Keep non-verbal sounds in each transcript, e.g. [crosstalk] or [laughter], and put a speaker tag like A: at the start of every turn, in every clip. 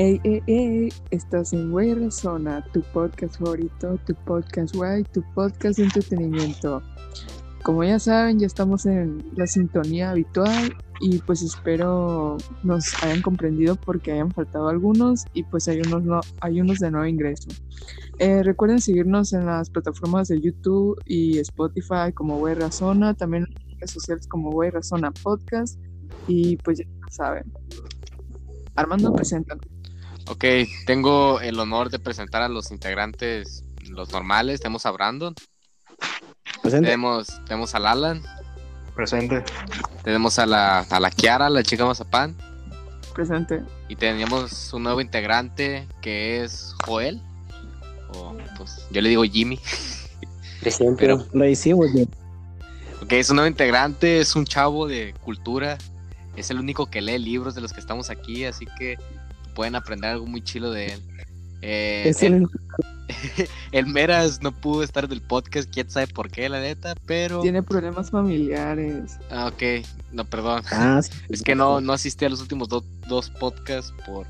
A: Ey, ey, ey, estás en Güey Razona, tu podcast favorito, tu podcast guay, tu podcast de entretenimiento. Como ya saben, ya estamos en la sintonía habitual y pues espero nos hayan comprendido porque hayan faltado algunos y pues hay unos, no, hay unos de nuevo ingreso. Eh, recuerden seguirnos en las plataformas de YouTube y Spotify como Güey Razona, también en redes sociales como Güey Razona Podcast y pues ya saben. Armando, presenta.
B: Ok, tengo el honor de presentar a los integrantes, los normales. Tenemos a Brandon,
C: Presente.
B: tenemos, tenemos al Alan,
D: Presente.
B: tenemos a la, a la Kiara, la chica mazapán,
A: Presente.
B: y tenemos un nuevo integrante que es Joel, o pues yo le digo Jimmy.
E: Presente.
B: Pero-
C: Lo hicimos bien.
B: Ok, es un nuevo integrante, es un chavo de cultura, es el único que lee libros de los que estamos aquí, así que pueden aprender algo muy chilo de él. Eh,
C: Es
B: el,
C: el- [laughs]
B: el Meras no pudo estar del podcast, quién sabe por qué, la neta, pero...
A: Tiene problemas familiares.
B: Ah, ok, no, perdón.
C: Ah, sí. [laughs]
B: Es que no, no asistí a los últimos do- dos podcasts por,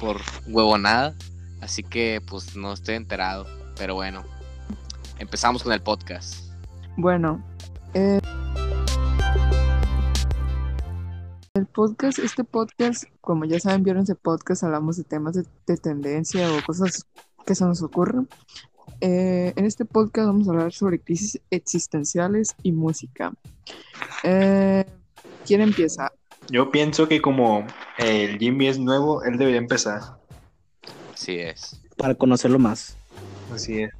B: por huevonada, así que pues no estoy enterado, pero bueno, empezamos con el podcast.
A: Bueno, eh, el podcast, este podcast, como ya saben, vieron ese podcast, hablamos de temas de, de tendencia o cosas que se nos ocurren. Eh, en este podcast vamos a hablar sobre crisis existenciales y música. Eh, ¿Quién empieza?
D: Yo pienso que como el Jimmy es nuevo, él debería empezar.
B: Así es.
C: Para conocerlo más.
D: Así es.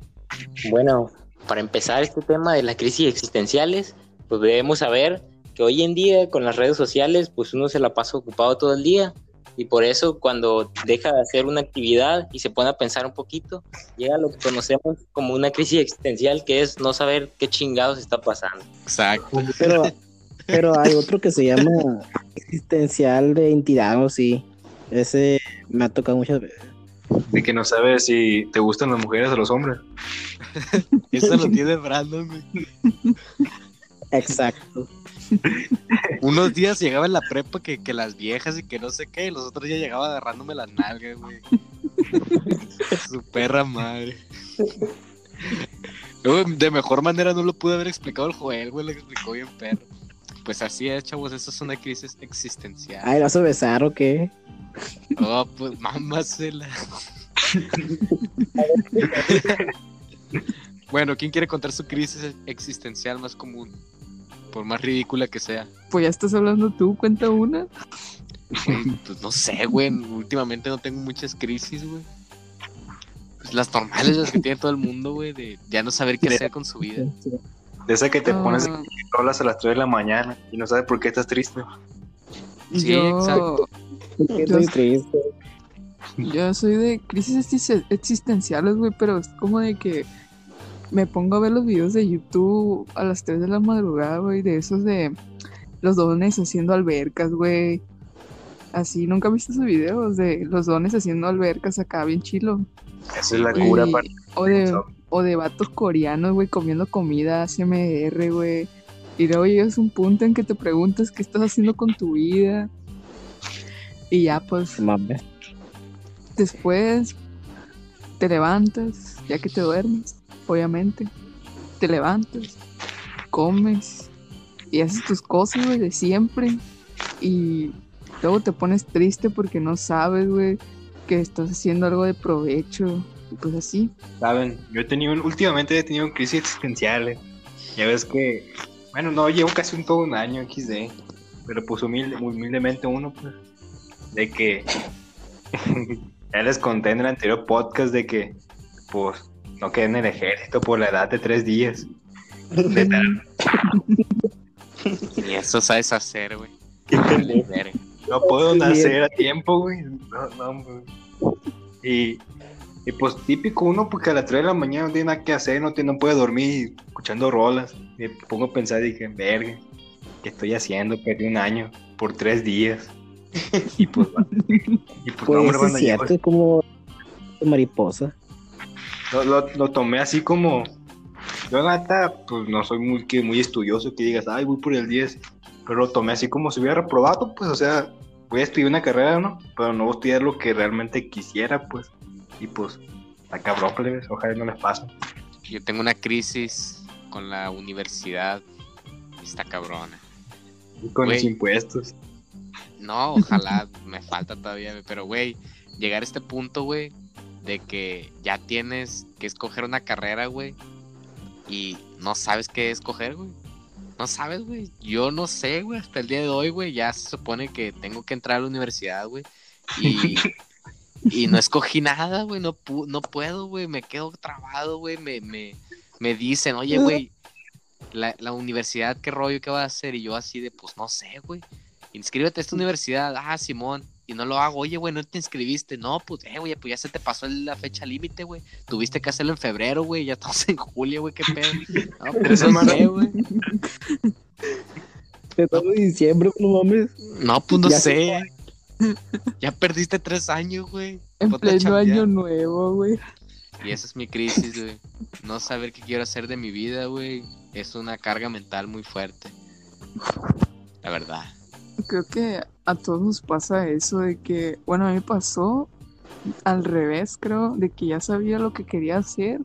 E: Bueno, para empezar este tema de las crisis existenciales, pues debemos saber que hoy en día con las redes sociales, pues uno se la pasa ocupado todo el día y por eso cuando deja de hacer una actividad y se pone a pensar un poquito, llega lo que conocemos como una crisis existencial, que es no saber qué chingados está pasando.
B: Exacto.
C: Pero, pero hay otro que se llama existencial de entidad o sí. Ese me ha tocado muchas veces.
D: De que no sabes si te gustan las mujeres o los hombres. [laughs]
B: Eso lo tiene Brandon, güey.
C: Exacto.
B: Unos días llegaba en la prepa que, que las viejas y que no sé qué, y los otros días llegaba agarrándome las nalgas, güey. [laughs] Su perra madre. De mejor manera no lo pude haber explicado el Joel, güey, lo explicó bien perro. Pues así es, chavos, eso es una crisis existencial.
C: Ay, ¿lo vas a besar o qué?
B: Oh, pues mámasela. [laughs] bueno, ¿quién quiere contar su crisis existencial más común? Por más ridícula que sea.
A: Pues ya estás hablando tú, cuenta una.
B: Pues no sé, güey. Últimamente no tengo muchas crisis, güey. Pues las normales, las que tiene todo el mundo, güey, de ya no saber qué hacer con su vida.
D: De esa que te pones
A: Ah,
D: rolas a las 3 de la mañana y no sabes por qué estás triste.
B: Sí,
A: yo,
B: exacto.
C: Porque Estoy triste.
A: yo soy de crisis exis- existenciales, güey, pero es como de que me pongo a ver los videos de YouTube a las 3 de la madrugada, güey, de esos de los dones haciendo albercas, güey. Así, ¿nunca has visto esos videos de los dones haciendo albercas acá bien chilo?
D: Esa es la cura para
A: o de, o de vatos coreanos, güey, comiendo comida ASMR, güey. Y luego llegas a un punto en que te preguntas qué estás haciendo con tu vida. Y ya, pues,
C: Mames.
A: después te levantas, ya que te duermes, obviamente. Te levantas, comes y haces tus cosas, güey, de siempre. Y luego te pones triste porque no sabes, güey, que estás haciendo algo de provecho. Y pues así.
D: Saben, yo he tenido, últimamente he tenido crisis existenciales. Ya ves que, bueno, no, llevo casi un todo un año XD, pero pues humilde, humildemente uno, pues, de que, [laughs] ya les conté en el anterior podcast de que, pues, no quedé en el ejército por la edad de tres días.
B: Y eso sabes hacer, güey.
D: No puedo nacer a tiempo, güey. No, no, hombre. Y, y pues típico uno, porque a las 3 de la mañana no tiene nada que hacer, no, tiene, no puede dormir escuchando rolas. Me pongo a pensar y dije, verga, ¿qué estoy haciendo? Perdí un año por tres días. [laughs] Y pues, y pues, no,
C: Pues
D: hombre,
C: es
D: banda,
C: cierto,
D: yo
C: es como mariposa.
D: Lo, lo- lo tomé así como. Yo, neta, pues no soy muy, que, muy estudioso que digas, ay, voy por el 10. Pero lo tomé así como si hubiera reprobado, pues, o sea, voy a estudiar una carrera, ¿no? Pero no voy a estudiar lo que realmente quisiera, pues. Y pues, está cabrón, plebes, ojalá no les pase.
B: Yo tengo una crisis con la universidad. Está cabrona.
D: Y con los impuestos.
B: No, ojalá me falta todavía, pero güey, llegar a este punto, güey, de que ya tienes que escoger una carrera, güey, y no sabes qué escoger, güey. No sabes, güey. Yo no sé, güey, hasta el día de hoy, güey, ya se supone que tengo que entrar a la universidad, güey. Y, y no escogí nada, güey, no, pu- no puedo, güey, me quedo trabado, güey, me, me, me dicen, oye, güey, la, la universidad, ¿qué rollo, qué va a hacer? Y yo así de, pues no sé, güey inscríbete a esta universidad, ah, Simón, y no lo hago, oye, güey, no te inscribiste, no, pues, eh, güey, pues ya se te pasó la fecha límite, güey, tuviste que hacerlo en febrero, güey, ya estamos en julio, güey, qué pedo, [laughs] no, pues no sé, güey,
C: Estamos en diciembre, no mames.
B: no, pues no
C: Ya
B: sé, [laughs] ya perdiste tres años, güey,
A: En
B: ponte
A: pleno año nuevo, güey.
B: y esa es mi crisis, güey, no saber qué quiero hacer de mi vida, güey, es una carga mental muy fuerte, la verdad,
A: Creo que a todos nos pasa eso de que, bueno, a mí pasó al revés, creo, de que ya sabía lo que quería hacer.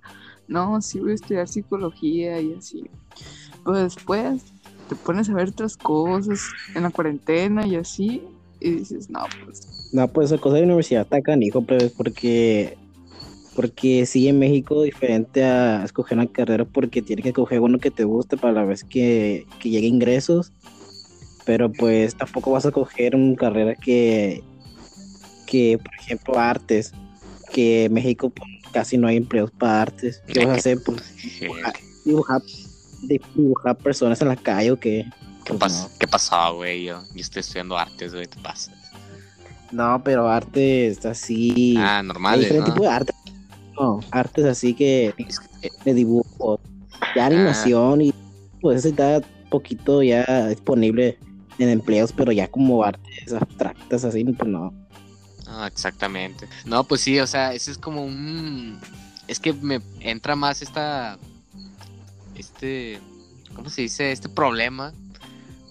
A: No, sí voy a estudiar psicología y así. Pero después te pones a ver otras cosas en la cuarentena y así, y dices, no, pues,
C: No, pues esa cosa de universidad está canijo, pues, porque, porque sí en México diferente a escoger una carrera porque tienes que escoger uno que te guste para la vez que, que llegue ingresos, pero pues tampoco vas a coger una carrera que, que por ejemplo, artes, que en México pues, casi no hay empleos para artes. ¿Qué vas a hacer? Pues dibujar, dibujar personas en la calle o qué.
B: ¿Qué,
C: Pues,
B: pas- ¿Qué pasó, güey? Yo, yo estoy estudiando artes, güey, te pasa.
C: no. pero artes así...
B: Ah,
C: Hay
B: normal,
C: diferentes
B: ¿no?
C: tipos de arte. No, artes así que
B: que-
C: de dibujo, de animación y pues eso está poquito ya disponible en empleos, pero ya como artes abstractas así, pues no.
B: Ah, exactamente. No, pues sí, o sea, ese es como un... Es que me entra más esta... Este... ¿Cómo se dice? Este problema.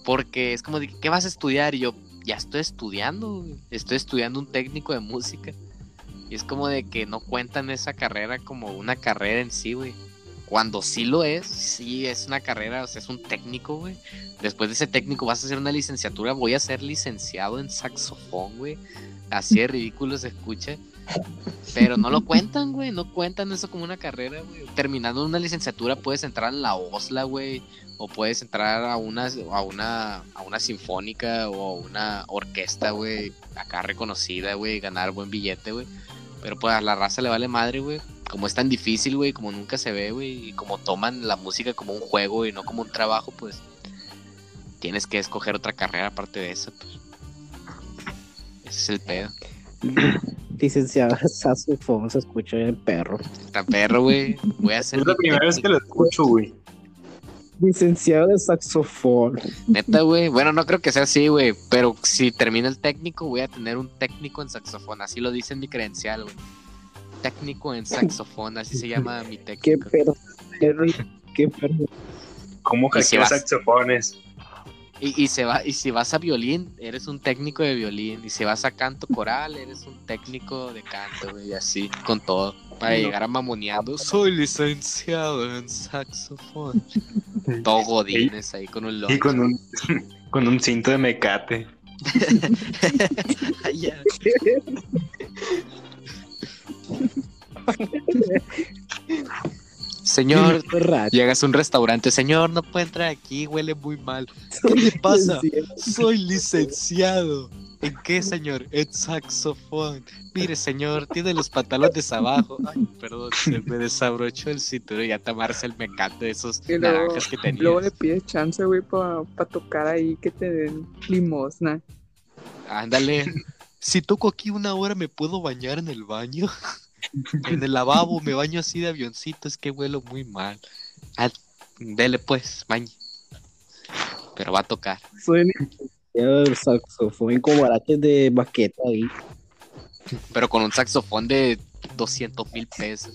B: Porque es como de, ¿qué vas a estudiar? Y yo, ya estoy estudiando. Estoy estudiando un técnico de música. Y es como de que no cuentan esa carrera como una carrera en sí, güey. Cuando sí lo es, sí es una carrera, o sea, es un técnico, güey. Después de ese técnico vas a hacer una licenciatura. Voy a ser licenciado en saxofón, güey. Así de ridículo se escucha. Pero no lo cuentan, güey. No cuentan eso como una carrera, güey. Terminando una licenciatura puedes entrar en la OSLA, güey. O puedes entrar a una, a una, a una sinfónica o a una orquesta, güey. Acá reconocida, güey. Ganar buen billete, güey. Pero pues a la raza le vale madre, güey. Como es tan difícil, güey. Como nunca se ve, güey. Y como toman la música como un juego y no como un trabajo, pues. Tienes que escoger otra carrera aparte de esa, pues. Ese es el pedo. [clears throat]
C: Licenciado en saxofón, se escucha el perro.
B: Está perro, güey. Voy a hacer.
D: Es la primera vez que lo escucho, güey.
C: Licenciado de saxofón.
B: Neta, güey. Bueno, no creo que sea así, güey. Pero si termina el técnico, voy a tener un técnico en saxofón. Así lo dice en mi credencial, güey. Técnico en saxofón, así se llama mi
C: Qué
B: técnico.
C: perro. Qué perro.
D: ¿Cómo
B: Y si vas-
D: saxofones?
B: Y, y, se va, y si vas a violín, eres un técnico de violín. Y si vas a canto coral, eres un técnico de canto, güey. Y así, con todo. Para
C: No.
B: llegar a mamoneando. Soy licenciado en saxofón. [laughs] Todo godines ahí con un
D: Y
B: lonche.
D: con un, [laughs] con un cinto de mecate. [laughs]
B: Señor, llegas a un restaurante. Señor, no puede entrar aquí, huele muy mal. ¿Qué le pasa? Soy licenciado. ¿En qué, señor? En saxofón. Mire, señor, tiene los pantalones abajo. Ay, perdón, se me desabrochó el cinturón y ya tomarse el mecate de esos
A: Y luego-
B: naranjas que tenías.
A: luego le pides chance, güey, para tocar ahí que te den limosna.
B: Ándale. Si toco aquí una hora, ¿me puedo bañar en el baño? [laughs] en el lavabo me baño así de avioncito, es que huelo muy mal. Ah, dele pues, bañe. Pero va a tocar.
C: Soy licenciado del saxofón con baraches de baqueta ahí.
B: Pero con un saxofón de 200 mil pesos.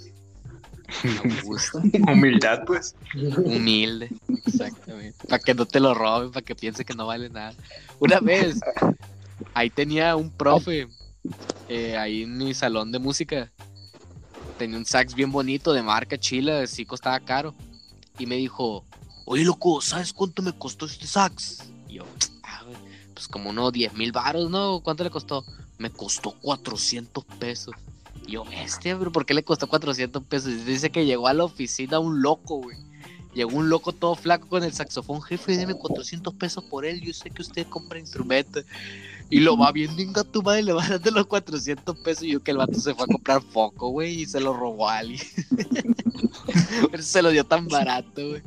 B: [laughs]
D: Humildad, pues.
B: Humilde. Exactamente. Para que no te lo roben, para que piense que no vale nada. Una vez ahí tenía un profe, eh, ahí en mi salón de música. Tenía un sax bien bonito de marca chila, sí costaba caro. Y me dijo, oye loco, ¿sabes cuánto me costó este sax? Y yo, "Ah, pues como unos 10 mil baros, ¿no? ¿Cuánto le costó? Me costó 400 pesos. Y yo, este, pero ¿por qué le costó 400 pesos? Dice que llegó a la oficina un loco, güey. Llegó un loco todo flaco con el saxofón, jefe, deme 400 pesos por él, yo sé que usted compra instrumentos. Y lo va viendo, inga tu madre, le va dando los 400 pesos. Y yo que el vato se fue a comprar foco, güey, y se lo robó a alguien. [laughs] Pero se lo dio tan barato, güey.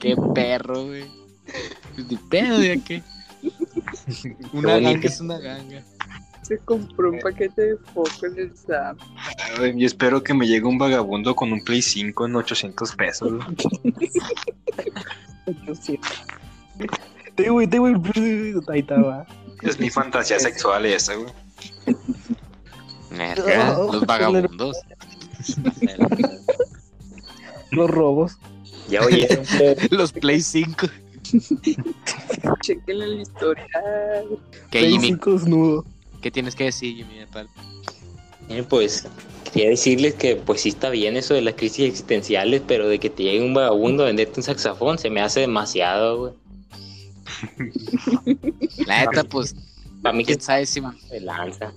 B: Qué perro, güey. Pues Ni pedo de qué. [laughs] Una ganga es una ganga.
A: Se compró un paquete de foco en el SAP.
D: Yo espero que me llegue un vagabundo con un Play 5 en 800 pesos. [laughs]
C: Te güey, te güey. Ahí estaba.
D: Es mi fantasía [laughs] sexual esa, güey.
C: No,
B: los vagabundos. [laughs]
C: Los robos.
E: Ya plebes. [laughs]
B: Los Play 5.
A: Chequen el historial.
B: ¿Qué,
C: Play
B: Jimmy?
C: 5 desnudo.
B: ¿Qué tienes que decir, Jimmy? de tal?
E: Eh, pues quería decirles que pues sí está bien eso de las crisis existenciales, pero de que te llegue un vagabundo a venderte un saxofón se me hace demasiado, güey.
B: La neta, pues,
E: Para mí que
B: quién sabe si,
E: se lanza.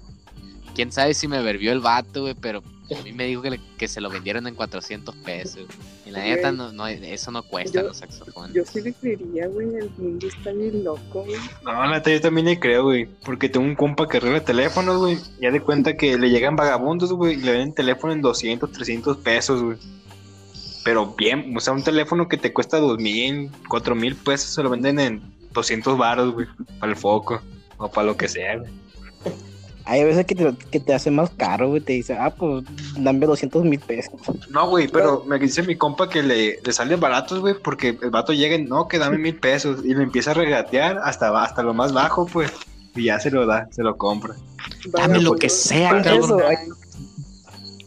B: quién sabe si me verbió el vato, güey, pero a mí me dijo que, le- que se lo vendieron en 400 pesos. Y la neta, no, no, eso no cuesta
A: Yo-
B: los saxofones.
A: Yo sí le creería, güey. El mundo está bien loco, güey.
D: No, la neta, yo también le creo, güey. Porque tengo un compa que arregla teléfonos, güey. Ya de cuenta que le llegan vagabundos, güey. Y le venden teléfono en 200, 300 pesos, güey. Pero bien, o sea, un teléfono que te cuesta 2000, 4000 pesos, se lo venden en 200 baros, güey. Para el foco. O para lo que sea, güey.
C: Hay veces que te, que te hace más caro, güey. Te dice, ah, pues dame 200 mil pesos.
D: No, güey, pero me dice mi compa que le, le salen baratos, güey, porque el vato llega y no, que dame mil pesos. Y le empieza a regatear hasta, hasta lo más bajo, pues. Y ya se lo da, se lo compra.
B: Dame lo
A: Vagabundo.
B: que sea,
C: Un
B: cabrón.
C: peso, ay,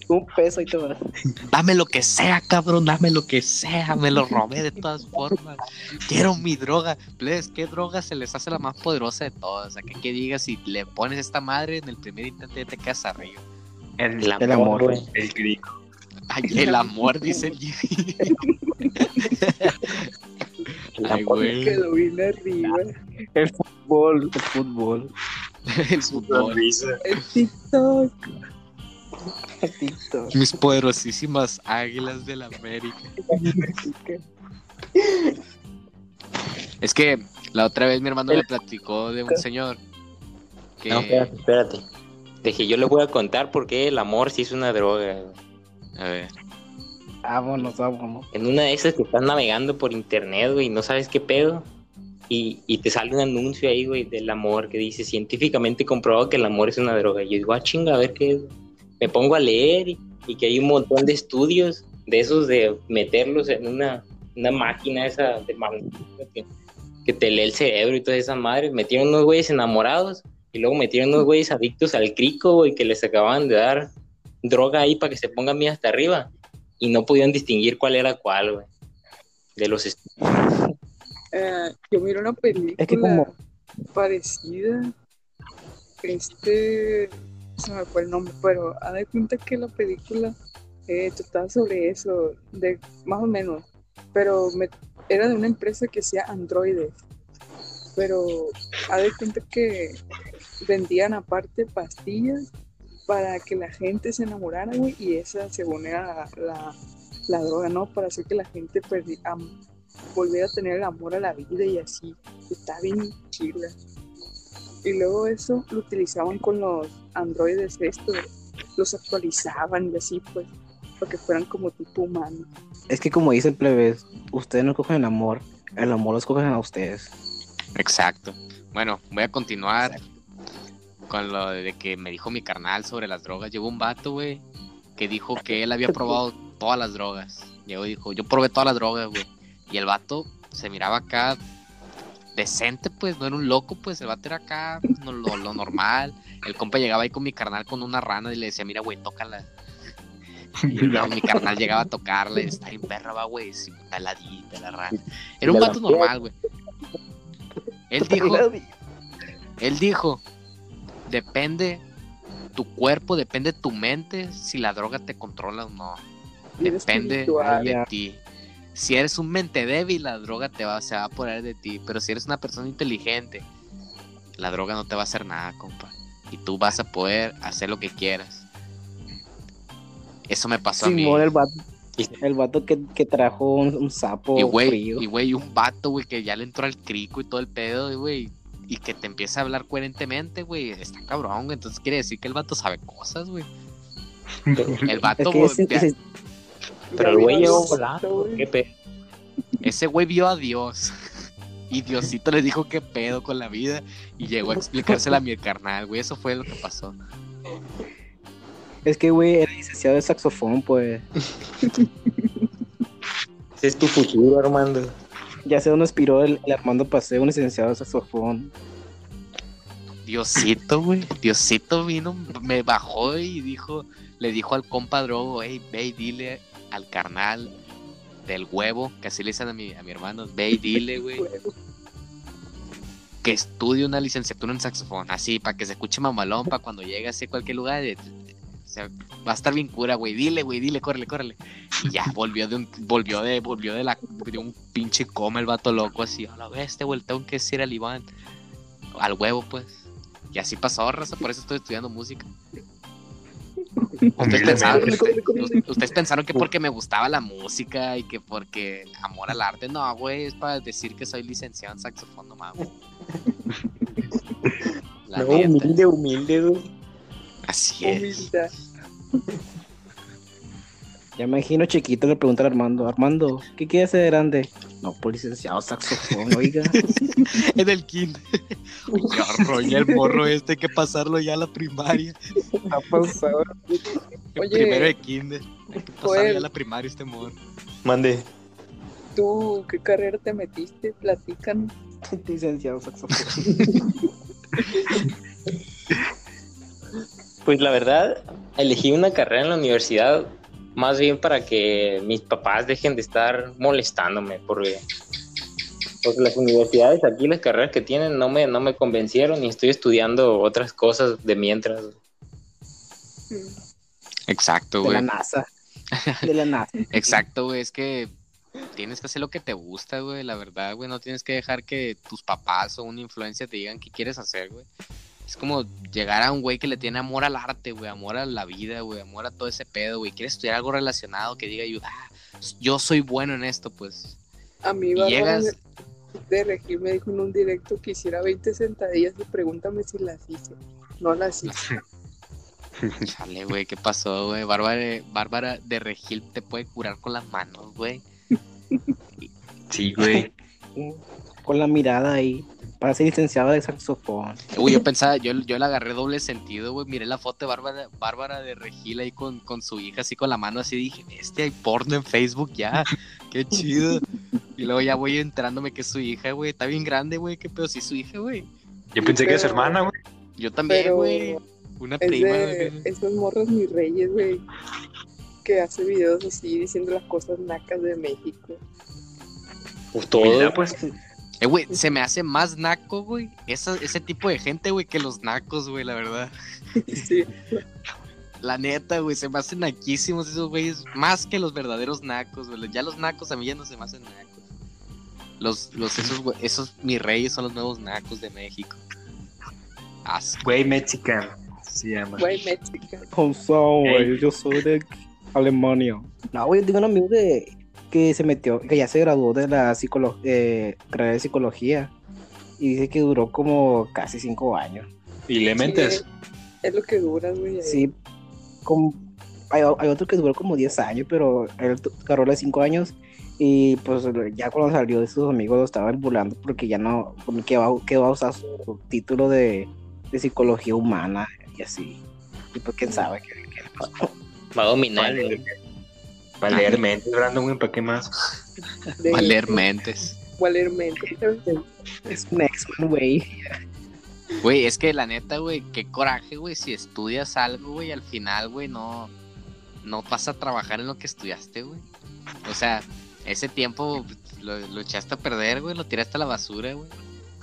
C: un peso y te va.
B: Dame lo que sea, cabrón, dame lo que sea. Me lo robé de todas formas. Quiero mi droga. Please, ¿qué droga se les hace la más poderosa de todas? O sea, que, que digas, si le pones esta madre en el primer intento ya te quedas arriba.
D: El,
E: El
C: El amor,
E: güey.
D: el crico.
B: Ay, el amor, dice el Jimmy.
E: El
B: Ay,
E: amor.
B: güey.
A: Quedó bien arriba.
C: El fútbol, el fútbol.
B: El fútbol.
A: El TikTok.
B: Mis poderosísimas águilas de la América. Es que la otra vez mi hermano me platicó de un señor que
E: No, espérate, espérate. Dije, yo les voy a contar por qué el amor sí es una droga.
B: a ver,
C: Vámonos, vámonos.
E: En una de esas que estás navegando por internet, güey, y no sabes qué pedo. Y, y te sale un anuncio ahí, güey, del amor que dice científicamente comprobado que el amor es una droga. Y yo digo, ah, chinga, a ver qué es. Me pongo a leer y, y que hay un montón de estudios de esos de meterlos en una, una máquina esa de que, que te lee el cerebro y todas esas madres. Metieron unos güeyes enamorados y luego metieron unos güeyes adictos al crico, güey, que les acababan de dar droga ahí para que se pongan bien hasta arriba y no podían distinguir cuál era cuál, güey. De los
A: Eh, yo miro una película
C: Es que como-
A: parecida. Este. Se me fue el nombre, pero haz de cuenta que la película eh, trataba sobre eso, de más o menos. Pero era de una empresa que hacía androides. Pero haz de cuenta que vendían aparte pastillas para que la gente se enamorara, güey, y esa según era la, la, la droga, ¿no? Para hacer que la gente perdi- am- volviera a tener el amor a la vida y así. Está bien chila. Y luego eso lo utilizaban con los androides estos, los actualizaban y así pues, para que fueran como tipo humano.
C: Es que como dicen plebes, ustedes no cogen el amor, el amor lo escogen a ustedes.
B: exacto. Bueno, voy a continuar con lo de que me dijo mi carnal sobre las drogas. Llegó un vato, güey, que dijo que él había probado todas las drogas. Llegó y dijo, yo probé todas las drogas, güey. Y el vato se miraba acá decente, pues, no era un loco, pues, el vato era acá no, lo, lo normal. El compa llegaba ahí con mi carnal con una rana y le decía, mira, güey, tócala. Y luego mi carnal llegaba a tocarle, está bien perra, va, güey, sí, taladita la rana. Era un vato normal, güey. Él dijo, él dijo depende tu cuerpo, depende tu mente si la droga te controla o no. Depende de ti. Si eres un mente débil, la droga te va, se va a apoderar de ti. Pero si eres una persona inteligente, la droga no te va a hacer nada, compa. Y tú vas a poder hacer lo que quieras. Eso me pasó a mí.
C: El vato, el vato que, que trajo un, un sapo
B: Y güey,
C: frío.
B: y güey, un vato, güey, que ya le entró al crico y todo el pedo, güey. Y que te empieza a hablar coherentemente, güey. Está cabrón, güey. Entonces quiere decir que el vato sabe cosas, güey. [laughs] El
C: Es
B: vato,
C: que ese-
E: Pero el güey llegó volando.
A: güey.
E: ¿Qué pedo?
B: ese güey vio a Dios. [laughs] Y Diosito le dijo qué pedo con la vida. Y llegó a explicársela a mi carnal, güey. Eso fue lo que pasó.
C: es que, güey, era licenciado de saxofón, pues.
E: Ese es tu futuro, Armando.
C: Ya sé dónde aspiró el, el Armando Paseo, un licenciado de saxofón.
B: Diosito, güey. Diosito vino, me bajó y dijo, le dijo al compa Drogo, hey, ve y dile al carnal del huevo, que así le dicen a mi, a mi hermano, ve y dile, güey, [laughs] que estudie una licenciatura en saxofón, así, para que se escuche mamalón, para cuando llegue así a cualquier lugar, de- o sea, va a estar bien cura, güey, dile, güey, dile, córrele, córrele. Y ya, [laughs] volvió de un, volvió de, volvió de la, de un pinche coma el vato loco, así, a la bestia, güey, tengo que decir al Iván, al huevo, pues. Y así pasó, raza, por eso estoy estudiando música. [laughs] Ustedes pensaron, usted- ustedes pensaron que porque me gustaba la música y que porque amor al arte. No, güey, es para decir que soy licenciado en saxofón, no mames. [laughs] La
E: No,
B: neta.
E: humilde, humilde, güey.
B: Así es.
A: Humildad.
C: Ya me imagino chiquito le pregunta a Armando, Armando, ¿qué quieres ser de grande? No, pues licenciado saxofón, oiga. [laughs]
B: En el kinder. Ya roña el morro este, hay que pasarlo ya a la primaria. [laughs]
C: Ha pasado.
B: El
A: Oye,
B: primero de kinder. Hay que pasarlo
A: Joel.
B: ya a la primaria este morro.
E: Mande.
A: ¿Tú qué carrera te metiste? Platican. [laughs]
C: licenciado saxofón.
E: Pues la verdad, elegí una carrera en la universidad más bien para que mis papás dejen de estar molestándome, porque, porque las universidades aquí, las carreras que tienen, no me, no me convencieron y estoy estudiando otras cosas de mientras.
B: Exacto,
C: De la
B: güey.
C: NASA. De la NASA. [laughs]
B: Exacto, güey. Es que tienes que hacer lo que te gusta, güey. La verdad, güey. No tienes que dejar que tus papás o una influencia te digan qué quieres hacer, güey. Es como llegar a un güey que le tiene amor al arte, güey. Amor a la vida, güey. Amor a todo ese pedo, güey. Quiere estudiar algo relacionado que diga yo, ah, yo soy bueno en esto, pues.
A: A mí
B: Y
A: Bárbara
B: llegas,
A: de Regil me dijo en un directo que hiciera 20 sentadillas y pregúntame si las hice. No las hice. [laughs]
B: chale, güey, ¿qué pasó, güey? Bárbara, Bárbara de Regil te puede curar con las manos, güey.
D: Sí, güey.
C: Con la mirada ahí. Para ser licenciado de saxofón.
B: Uy, yo [laughs] pensaba, yo, yo le agarré doble sentido, güey. Miré la foto de Bárbara, Bárbara de Regil ahí con, con su hija, así con la mano así. Dije, este hay porno en Facebook ya. Qué chido. Y luego ya voy enterándome que es su hija, güey. Está bien grande, güey. Qué pedo, sí es su hija, güey.
D: Yo pensé que era su
A: Pero-
D: hermana, güey.
B: Yo también, güey. Una
A: es
B: prima,
A: de
B: güey.
A: esos morros mis reyes, güey. Que hace videos así diciendo las cosas nacas de México.
E: Pues todo.
D: Humildad, pues.
B: Eh, güey, se me hace más naco, güey. Esa- ese tipo de gente, güey, que los nacos, güey, la verdad.
A: Sí.
B: La neta, güey, se me hacen naquísimos esos güeyes. Más que los verdaderos nacos, güey. Ya los nacos a mí ya no se me hacen nacos. Los, los, esos, güey, esos mis reyes son los nuevos nacos de México. Asco.
D: Güey Mexican. Se llama.
A: Güey, México.
C: Con son,
D: Ey.
C: güey. Yo soy de Alemania. No, güey, tengo un amigo que, que se metió, que ya se graduó de la psicolo eh, carrera de psicología. Y dice que duró como casi cinco años.
D: ¿Y le mentes?
A: Sí, es lo que dura, güey.
C: Sí, como, hay, hay otro que duró como 10 años, pero él agarró de 5 años y pues ya cuando salió de sus amigos lo estaban burlando porque ya no, como que va, que va a usar su título de, de psicología humana y así. Y pues quién sabe qué, qué le pasó.
E: Va a dominar. Güey.
D: Leer, para leer mentes, Brandon, güey, ¿para qué más?
A: De-
B: Valer Mentes.
A: Valer Mentes.
C: Es un X-Men, güey.
B: Güey, es que la neta, güey, qué coraje, güey, si estudias algo, güey, al final, güey, no, no vas a trabajar en lo que estudiaste, güey. O sea, ese tiempo lo, lo echaste a perder, güey, lo tiraste a la basura, güey.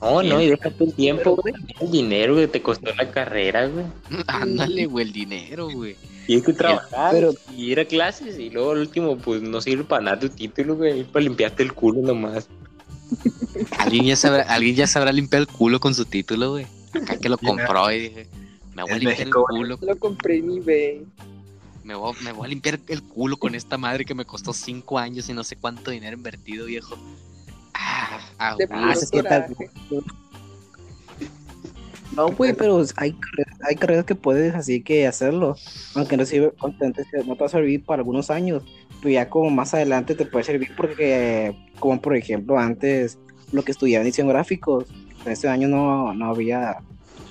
E: No, no, y deja tu tiempo, güey. El dinero que te costó la carrera, güey.
B: Ándale, güey, el dinero, güey.
E: Tienes que trabajar
C: Pero-
E: y ir a clases y luego al último, pues no sirve para nada tu título, güey. Para limpiarte el culo nomás.
B: ¿Alguien ya, sabrá, alguien ya sabrá limpiar el culo con su título, güey. Acá que lo compró y dije, me voy a limpiar el culo.
A: Lo compré en eBay.
B: Me voy, me voy a limpiar el culo con esta madre que me costó cinco años y no sé cuánto dinero invertido, viejo. Ah, ah,
A: De.
C: Ah. No, güey, pero hay, carreras- hay carreras que puedes así que hacerlo. Aunque no, sirve, no te va a servir para algunos años. Pero ya como más adelante te puede servir porque, como por ejemplo, antes lo que estudiaba en diseño gráficos, en ese año no, no había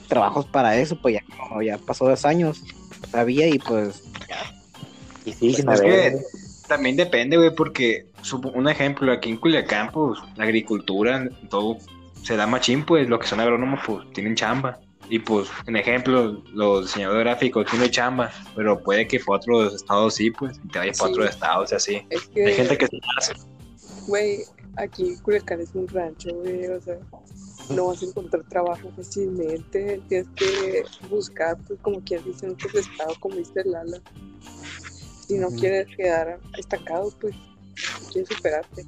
C: trabajos para eso, pues ya, como ya pasó dos años, había y pues
E: Y sí,
D: Pues es que también depende, güey, porque un ejemplo, aquí en Culiacán, pues, la agricultura, todo se da machín, pues, lo que son agrónomos, pues, tienen chamba. Y pues, en ejemplo, los diseñadores gráficos tienen chamba, pero puede que para otros estados sí, pues, y te vayas para
A: Sí.
D: otros estados y así.
A: Es
D: Hay gente
A: que,
D: se hace.
A: güey, aquí Culiacán es un rancho, güey, o sea, no vas a encontrar trabajo fácilmente, tienes que buscar, pues, como quien dice, en otro estado, como dice Lala. Si no quieres quedar estancado, pues, quieres superarte.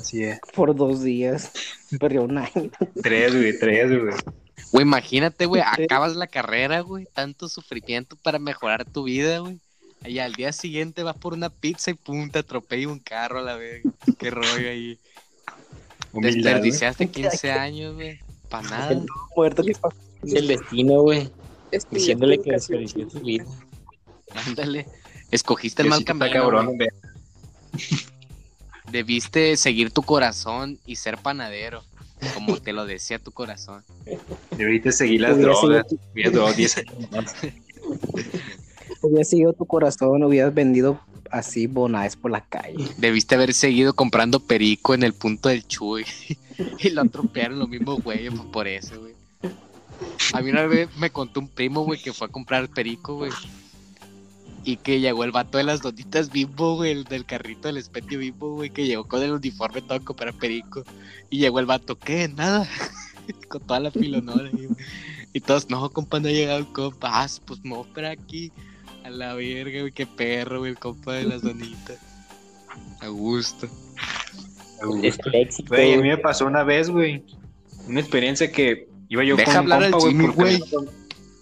D: Así es.
C: por dos días perdió un año.
D: Tres, güey, tres, güey.
B: Güey, imagínate, güey, acabas la carrera, güey, tanto sufrimiento para mejorar tu vida, güey. Y al día siguiente vas por una pizza y pum, te atropella un carro a la vez. Qué rollo ahí.
D: Humildad.
B: Desperdiciaste 15 años, güey. Para nada.
C: Muerto que
E: el destino, güey. Diciéndole que
A: educación
E: desperdició su vida.
B: Ándale. Escogiste el mal camino.
D: cabrón. [laughs]
B: Debiste seguir tu corazón y ser panadero. Como te lo decía tu corazón.
D: Deberías seguir las drogas. Hubieras [laughs] durado 10 años más. [laughs]
C: Hubieras seguido tu corazón, hubieras vendido así bonais por la calle.
B: Debiste haber seguido comprando perico en el punto del Chuy. y lo atropellaron los mismos güeyes por eso, güey. A mí una vez me contó un primo, güey, que fue a comprar perico, güey. Y que llegó el vato de las donitas bimbo, güey, el del carrito del espedio bimbo, güey, que llegó con el uniforme todo a comprar perico. Y llegó el vato, ¿qué? Nada. [laughs] con toda la filonora güey. Y todos, no, compa, no ha llegado el compa. Ah, pues no, espera aquí. A la verga, güey, qué perro, güey, el compa de las donitas. A gusto.
E: El éxito.
D: Güey, a mí me pasó una vez, güey. Una experiencia que iba yo
B: Deja
D: con
B: hablar al Jimmy,
D: porque-
B: güey.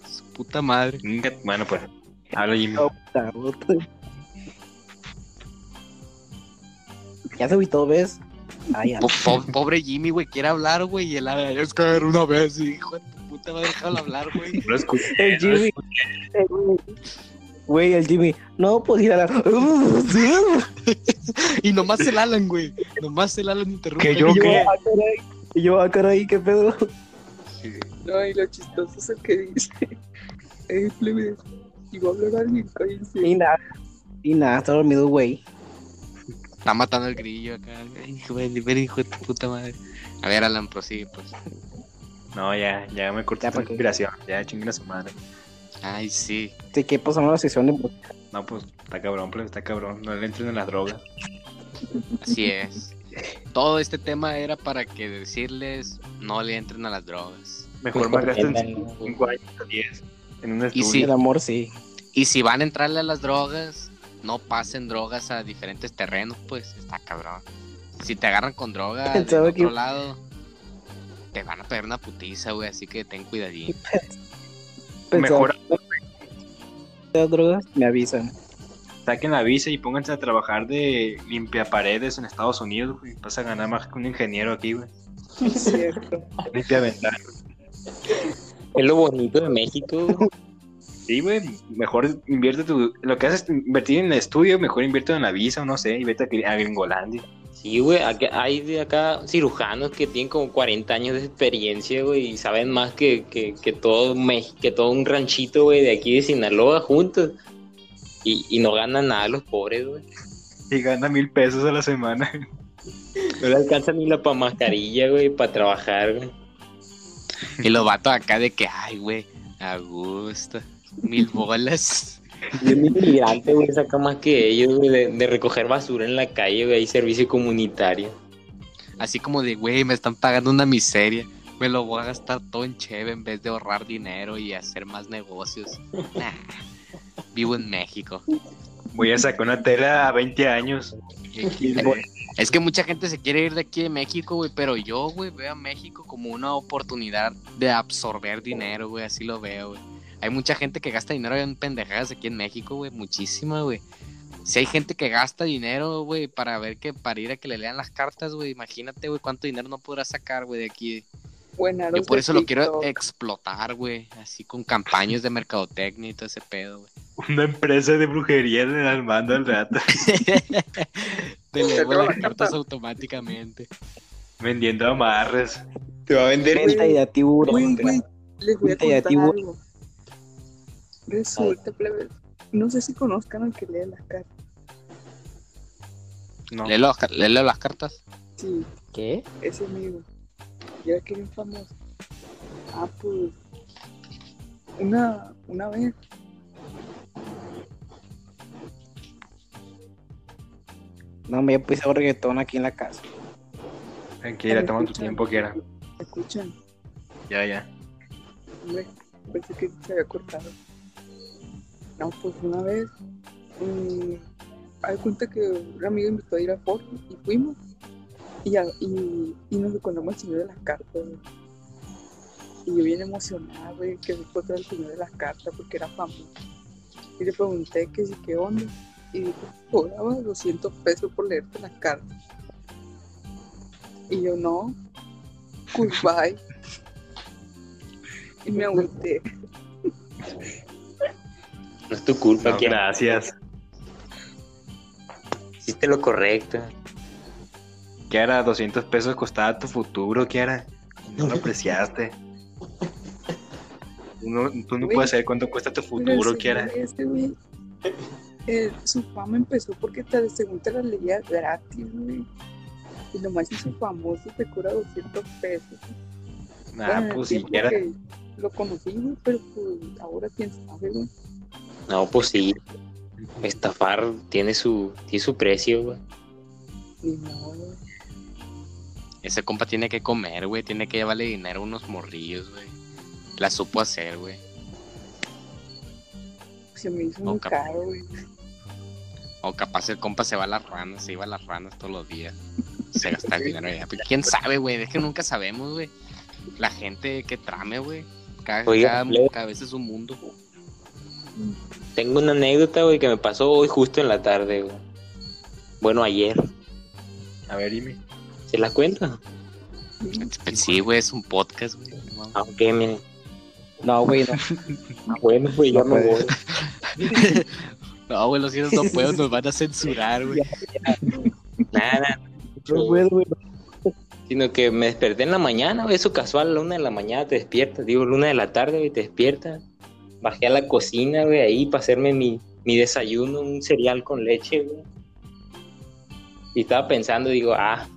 B: Su puta madre.
D: Bueno, pues. Habla Jimmy.
C: Ya se agüitó, ¿ves? Ay, ya.
B: Po- po- pobre Jimmy, güey, quiere hablar, güey. Y "Ah, es que era una vez, hijo de tu puta madre, déjalo hablar, güey.
D: No escuché.
C: El Jimmy. güey. Güey, el Jimmy. No, pues ir a la. [laughs]
B: Y nomás el Alan, güey. Nomás el Alan interrumpe.
D: Que yo-
C: Y yo,
D: qué?
C: ah, caray. Y yo, ah, caray, ¿qué pedo?
A: No, y lo chistoso es el que dice, [laughs] eh, plebe, y va a hablar alguien, cállense.
C: Y nada. Y nada, está dormido, güey.
B: Está matando el grillo acá. Hijo de ver, hijo de tu puta madre. A ver, Alan, prosigue, pues.
D: No, ya, ya me corté
C: Ya,
D: la inspiración. Ya chinguen a su madre.
B: Ay, sí.
C: ¿De qué pasamos la sesión de música?
D: No, pues está cabrón, pues está cabrón. No le entren en las drogas.
B: Así es. Todo este tema era para que decirles no le entren a las drogas.
D: Mejor más gasten
E: comprendan,
D: 5 años a 10 en un
B: Y
D: estudio.
B: sí.
C: El amor, sí.
B: Y si van a entrarle a las drogas, no pasen drogas a diferentes terrenos, pues está cabrón. Si te agarran con droga [laughs] del
C: Pensaba
B: otro
C: que-
B: lado, te van a pegar una putiza, güey, así que ten cuidadín. [laughs]
C: Pensaba
D: Mejor
C: drogas me avisan.
D: Saquen la visa y pónganse a trabajar de limpia paredes en Estados Unidos, güey. Vas a ganar más que un ingeniero aquí, güey.
A: Es cierto.
D: Limpia.
E: Es lo bonito de México.
D: Sí, güey. Mejor invierte tu. Lo que haces es invertir en el estudio, mejor invierte en la visa o no sé, y vete a, a Gringolandia.
E: Sí, güey. Hay de acá cirujanos que tienen como 40 años de experiencia, güey, y saben más que, que, que todo México, que todo un ranchito, güey, de aquí de Sinaloa juntos. Y, y no ganan nada los pobres, güey.
D: Y gana mil pesos a la semana.
E: No le alcanza ni la pa' mascarilla, güey, para trabajar, güey.
B: Y los vatos acá de que, ay, güey, a gusto, mil bolas.
E: Y un inmigrante, güey, saca más que ellos, güey, de, de recoger basura en la calle, güey, hay servicio comunitario.
B: Así como de, güey, me están pagando una miseria. Me lo voy a gastar todo en cheve en vez de ahorrar dinero y hacer más negocios. Nah, vivo en México.
D: Voy a sacar una tela a 20 años. [laughs]
B: Es que mucha gente se quiere ir de aquí de México, güey, pero yo, güey, veo a México como una oportunidad de absorber dinero, güey, así lo veo, güey. Hay mucha gente que gasta dinero en pendejadas aquí en México, güey, muchísima, güey. Si hay gente que gasta dinero, güey, para ver que, para ir a que le lean las cartas, güey, imagínate, güey, cuánto dinero no podrá sacar, güey, de aquí.
A: Buenaros
B: Yo por eso lo quiero explotar, güey, así con campañas de mercadotecnia y todo ese pedo, güey.
D: Una empresa de brujería en el mando al rato. [laughs]
B: Te leo las
A: la
B: cartas
A: carta.
B: automáticamente.
D: Vendiendo amarres.
E: Te va a vender.
C: Venta y de tiburón.
A: Güey, les voy a contar algo. Resulta, plebe, no sé si conozcan al que lee las cartas.
D: No.
B: ¿Le leo, le leo las cartas?
A: Sí,
C: ¿Qué?
A: ese amigo. Ya que bien famoso. Ah, pues. Una, una vez.
C: No, me puse a reggaetón aquí en la casa.
D: Tranquila, toma tu tiempo, que era.
A: Escuchan,
D: Ya, ya.
A: hombre, pensé que se había cortado. No, pues una vez. Mm, hay cuenta que un amigo invitó a ir a Ford y fuimos. Y, ya- y, y nos encontramos al señor de las cartas, güey. Y yo bien emocionada, güey, que me encontré al señor de las cartas porque era famoso. Y le pregunté que si qué onda. Y dijo, cobraba 200 pesos por leerte las cartas. Y yo, no, goodbye. y me agüité.
E: No es tu culpa,
D: No,
E: que
D: gracias.
E: hiciste lo correcto.
D: Que era 200 pesos costaba tu futuro, que era. No lo apreciaste. Tú no, tú no puedes saber cuánto cuesta tu futuro, que era.
A: Este, eh, su fama empezó porque te, según te las leía gratis, güey. Y nomás hizo famoso te cura 200 pesos.
D: Ah,
A: Bueno,
D: pues si
A: tiempo
D: era.
A: que Lo conocí, güey, pero pues ahora quién sabe, güey.
E: No, pues sí. Estafar tiene su, tiene su precio, güey.
A: Ni modo, güey.
B: Ese compa tiene que comer, güey. Tiene que llevarle dinero a unos morrillos, güey. La supo hacer, güey.
A: Se me hizo muy
B: Ok.
A: caro, güey.
B: O capaz el compa se va a las ranas, se iba a las ranas todos los días. Se gasta el dinero ya. Pues, ¿Quién sabe, güey? Es que nunca sabemos, güey. La gente que trame, güey. Cada,
E: Oiga,
B: cada, vez es un mundo.
E: Tengo una anécdota, güey, que me pasó hoy justo en la tarde, güey. Bueno, ayer.
D: A ver, dime.
E: ¿Se la cuento?
B: Pues sí, güey, es un podcast, güey.
E: Ah, ok, miren.
C: No, güey, no. [laughs]
E: Bueno, pues ya
C: No
E: voy. [laughs]
B: No, güey, los hijos no puedo, nos van a censurar, güey. [laughs]
E: Nada,
C: No puedo, güey.
E: sino que me desperté en la mañana, güey, eso casual, a la una de la mañana te despiertas, digo, luna de la tarde, güey, te despiertas. Bajé a la cocina, güey, ahí para hacerme mi, mi desayuno, un cereal con leche, güey. Y estaba pensando, digo, ah,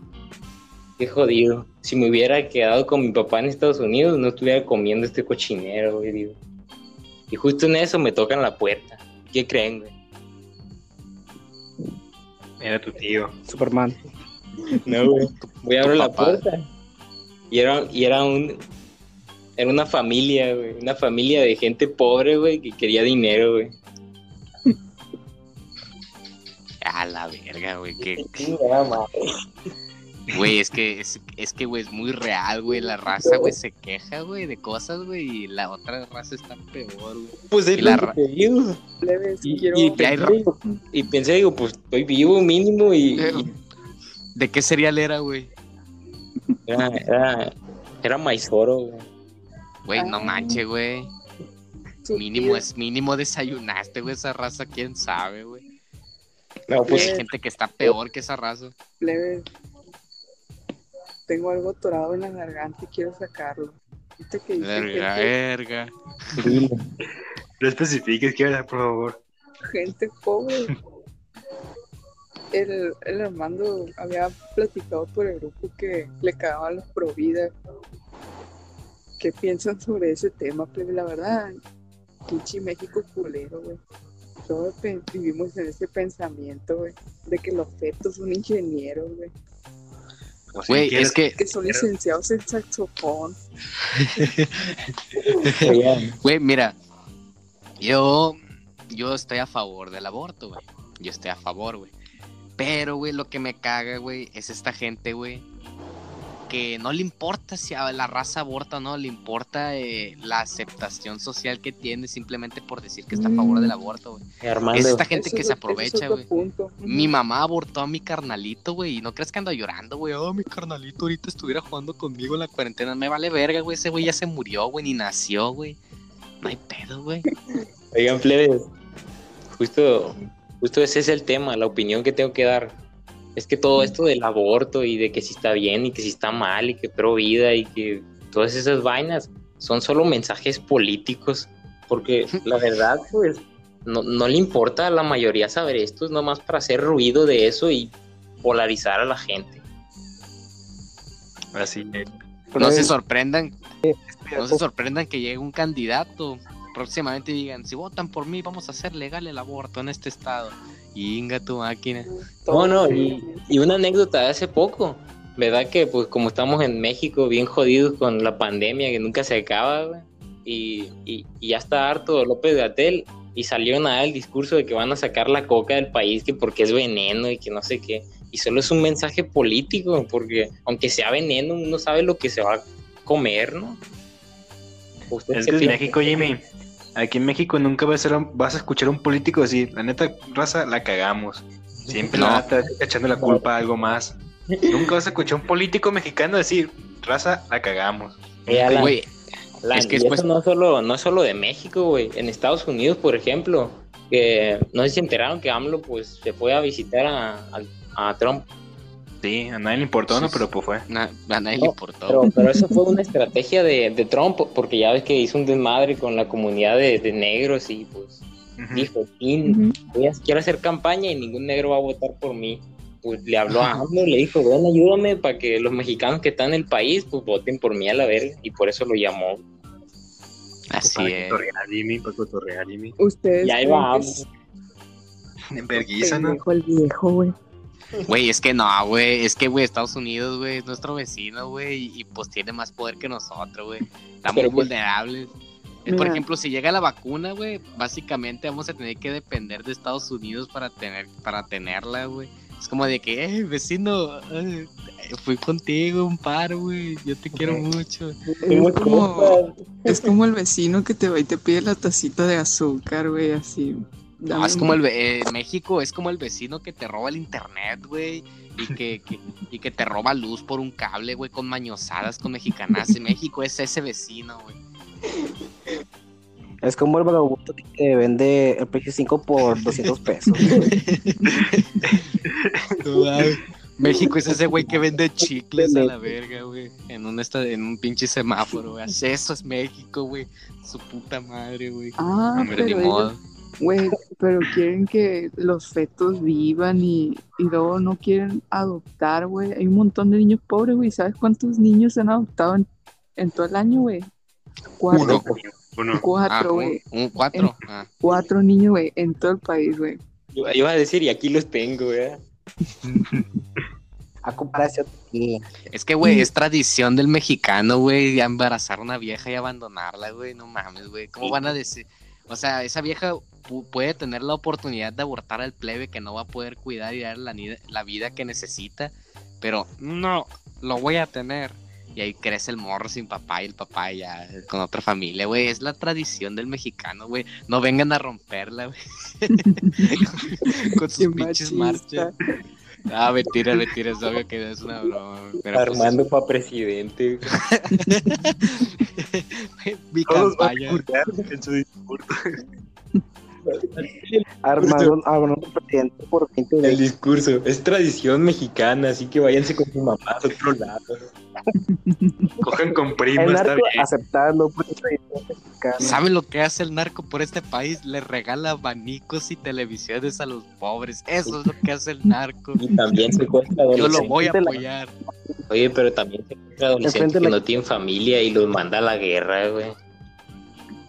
E: qué jodido. Si me hubiera quedado con mi papá en Estados Unidos, no estuviera comiendo este cochinero, güey, digo. Y justo en eso me tocan la puerta. ¿Qué creen, güey?
D: Era tu tío.
C: Superman.
E: No, güey. Voy a abrir la puerta. Y era, y era un. Era una familia, güey. Una familia de gente pobre, güey, que quería dinero, güey.
B: A la verga, güey.
E: Chingada madre.
B: Güey, es que, es, es que, güey, es muy real, güey. La raza, güey, se queja, güey, de cosas, güey. Y la otra raza está peor, güey.
E: Pues es
B: Y la
E: lo
B: ra-
E: que te digo.
A: Plebes,
E: Y,
A: quiero...
E: pensé, digo, y pensé, digo, pues estoy vivo mínimo y, y
B: ¿De qué cereal era, güey?
E: era, era, era maizoro, güey.
B: Güey, no manches, güey. Mínimo es mínimo desayunaste, güey, esa raza, quién sabe, güey.
E: No,
B: Pues hay gente que está peor que esa raza.
A: Plebe, tengo algo atorado en la garganta y quiero sacarlo. Viste que dice
B: Verga,
A: gente.
D: No especifiques, que era, por favor.
A: gente pobre. El, el Armando había platicado por el grupo que le cagaban los pro vida. ¿Qué piensan sobre ese tema, plebe? La verdad, pinche México culero, güey. Todos vivimos en ese pensamiento, güey, de que los fetos son ingenieros, güey.
D: O si
B: Güey,
D: quieres-
B: es que,
A: Que son licenciados en saxofón. [laughs]
B: Güey, mira, yo, yo estoy a favor del aborto, güey. Yo estoy a favor, güey. Pero, güey, lo que me caga, güey, es esta gente, güey, que no le importa si a la raza aborta o no, le importa eh, la aceptación social que tiene simplemente por decir que está a favor
A: Mm.
B: del aborto, güey. Es esta gente que
A: es
B: se aprovecha, güey. Mi mamá abortó a mi carnalito, güey. Y no crees que ando llorando, güey. Oh, mi carnalito ahorita estuviera jugando conmigo en la cuarentena. Me vale verga, güey. Ese güey ya se murió, güey. Ni nació, güey. No hay pedo, güey.
E: oigan, plebes, justo, justo ese es el tema, la opinión que tengo que dar. Es que todo esto del aborto y de que si está bien y que si está mal y que pro vida y que todas esas vainas son solo mensajes políticos. Porque [laughs] la verdad, pues, no, no le importa a la mayoría saber esto, es nomás para hacer ruido de eso y polarizar a la gente.
D: Así es.
B: No se sorprendan. No se sorprendan que llegue un candidato. Próximamente digan, si votan por mí, vamos a hacer legal el aborto en este estado. Inga tu máquina.
E: No, no, y, y una anécdota de hace poco, ¿verdad? Que pues como estamos en México bien jodidos con la pandemia que nunca se acaba, y, y, y ya está harto López Gatel y salió nada el discurso de que van a sacar la coca del país que porque es veneno y que no sé qué, y solo es un mensaje político, porque aunque sea veneno, uno sabe lo que se va a comer, ¿no? ¿Ustedes
D: Es que en? México, Jimmy, aquí en México nunca vas a, ser un- vas a escuchar a un político decir, la neta, raza, la cagamos. Siempre
B: No.
D: la neta, echando la culpa a algo más. nunca vas a escuchar a un político mexicano decir, raza, la cagamos.
E: Eh, Alan,
B: Güey,
E: Lan,
B: Es que
E: y
B: después-
E: eso no es solo, no es solo de México, güey. En Estados Unidos, por ejemplo, que no sé si se enteraron que AMLO pues se fue a visitar a, a- a Trump.
D: Sí, a nadie le importó, ¿no? Pero pues fue.
B: na- a nadie le importó.
E: Pero, pero eso fue una [laughs] estrategia de, de Trump, porque ya ves que hizo un desmadre con la comunidad de, de negros y pues dijo, "Fin,
A: Ujú.
E: voy a, quiero hacer campaña y ningún negro va a votar por mí. Pues le habló a AMLO, le dijo, ven, ayúdame para que los mexicanos que están en el país pues voten por mí a la verga. Y por eso lo llamó.
B: Así
D: Para
B: es.
D: cotorrear, Jimmy, para cotorrear, Jimmy.
A: Ustedes.
E: Y ahí
A: creen
E: va
A: que es
D: En vergüenza, ¿no?
A: el viejo, güey.
B: Güey, es que no, güey. Es que, güey, Estados Unidos, güey, es nuestro vecino, güey. Y, pues tiene más poder que nosotros, güey. Estamos
E: Pero,
B: vulnerables. Eh, Por ejemplo, si llega la vacuna, güey, básicamente vamos a tener que depender de Estados Unidos para tener para tenerla, güey. Es como de que, eh, vecino, eh, fui contigo un par, güey. Yo te quiero mucho.
A: Es como, es como el vecino que te va y te pide la tacita de azúcar, güey, así.
B: No,
A: Dame
B: es como el eh, México, es como el vecino que te roba el internet, güey. Y que, que- y que te roba luz por un cable, güey, con mañosadas, con mexicanas. En México es ese vecino, güey.
C: Es como el vagabundo que te vende el precio 5 por [laughs] 200 pesos. [laughs]
B: México es ese güey que vende chicles a la verga, güey. En un, en un pinche semáforo, güey. Eso es México, güey. Su puta madre, güey.
A: Ah,
B: Hombre,
A: pero
B: ni
A: ellos,
B: modo.
A: Güey, pero quieren que los fetos vivan y, y luego no quieren adoptar, güey. Hay un montón de niños pobres, güey. ¿Sabes cuántos niños se han adoptado en, en todo el año, güey? Cuatro.
D: Uno. Uno.
B: Ah,
A: Cuatro,
B: un,
A: güey.
B: un cuatro. Ah.
A: Cuatro niños, güey, en todo el país, güey.
E: Iba iba a decir, y aquí los tengo, güey. [laughs]
C: A comparación
B: Es que, güey, es tradición del mexicano, güey, embarazar a una vieja y abandonarla, güey. No mames, güey. ¿Cómo van a decir? O sea, esa vieja puede tener la oportunidad de abortar al plebe que no va a poder cuidar y dar la, ni- la vida que necesita. Pero no, lo voy a tener. Y ahí crece el morro sin papá y el papá ya con otra familia, güey. Es la tradición del mexicano, güey. No vengan a romperla, güey. [laughs] con sus
A: Qué
B: pinches marchas. Ah, mentira, mentira, es obvio que es una broma. Pero pues,
E: Armando para presidente. [laughs]
B: mi
D: Todos van a
B: campaña.
D: juzgar en su discurso.
C: Armando, Armando presidente por 20
E: El discurso es tradición mexicana, así que váyanse con su mamá a otro lado. [laughs]
D: Cojan con primo,
C: El
D: está
C: narco
D: bien.
C: aceptando por tradición mexicana.
B: ¿Saben lo que hace el narco por este país? Le regala abanicos y televisiones a los pobres. Eso es lo que hace el narco.
E: Y también secuestra
B: Yo lo
E: adolescentes.
B: voy a apoyar.
E: Oye, pero también secuestra adolescentes
C: Enfrente
E: que no tienen familia y los manda a la guerra, güey.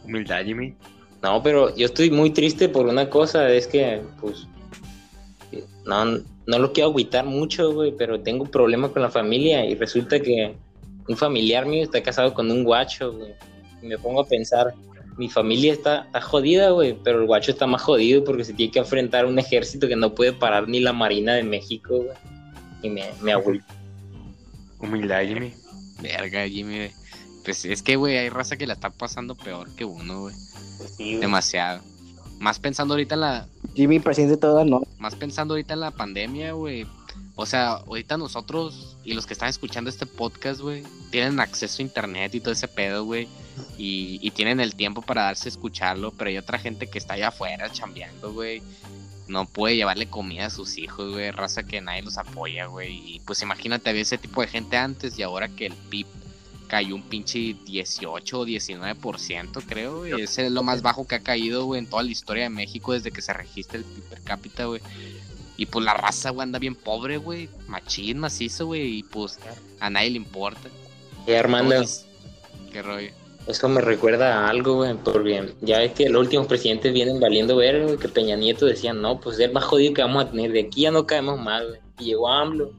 D: Humildad, Jimmy.
E: No, pero yo estoy muy triste por una cosa, es que, pues, no, no lo quiero agüitar mucho, güey, pero tengo problemas con la familia y resulta que un familiar mío está casado con un guacho, güey. Y me pongo a pensar, mi familia está, está jodida, güey, pero el guacho está más jodido porque se tiene que enfrentar a un ejército que no puede parar ni la Marina de México, güey. Y me, me agüita.
D: Humildad, Jimmy.
B: Verga, Jimmy, güey. Pues es que, güey, hay raza que la está pasando peor que uno, güey.
E: Sí.
B: Demasiado. Más pensando ahorita en la,
C: Jimmy, presidente toda, no.
B: más pensando ahorita en la pandemia, güey. O sea, ahorita nosotros y los que están escuchando este podcast, güey, tienen acceso a internet y todo ese pedo, güey. Y, y tienen el tiempo para darse a escucharlo, pero hay otra gente que está allá afuera chambeando, güey. No puede llevarle comida a sus hijos, güey. Raza que nadie los apoya, güey. Y pues imagínate, había ese tipo de gente antes y ahora que el PIB cayó un pinche 18 o 19%, creo, güey. Ese es lo más bajo que ha caído, güey, en toda la historia de México desde que se registra el per cápita, güey. Y pues la raza, güey, anda bien pobre, güey. Machín, macizo, güey. Y pues a nadie le importa.
E: Eh, Armando,
B: Qué rollo.
E: eso me recuerda a algo, güey, porque ya ves que los últimos presidentes vienen valiendo ver, güey, que Peña Nieto decía, no, pues es el más jodido que vamos a tener, de aquí ya no caemos mal, güey. Y llegó AMLO,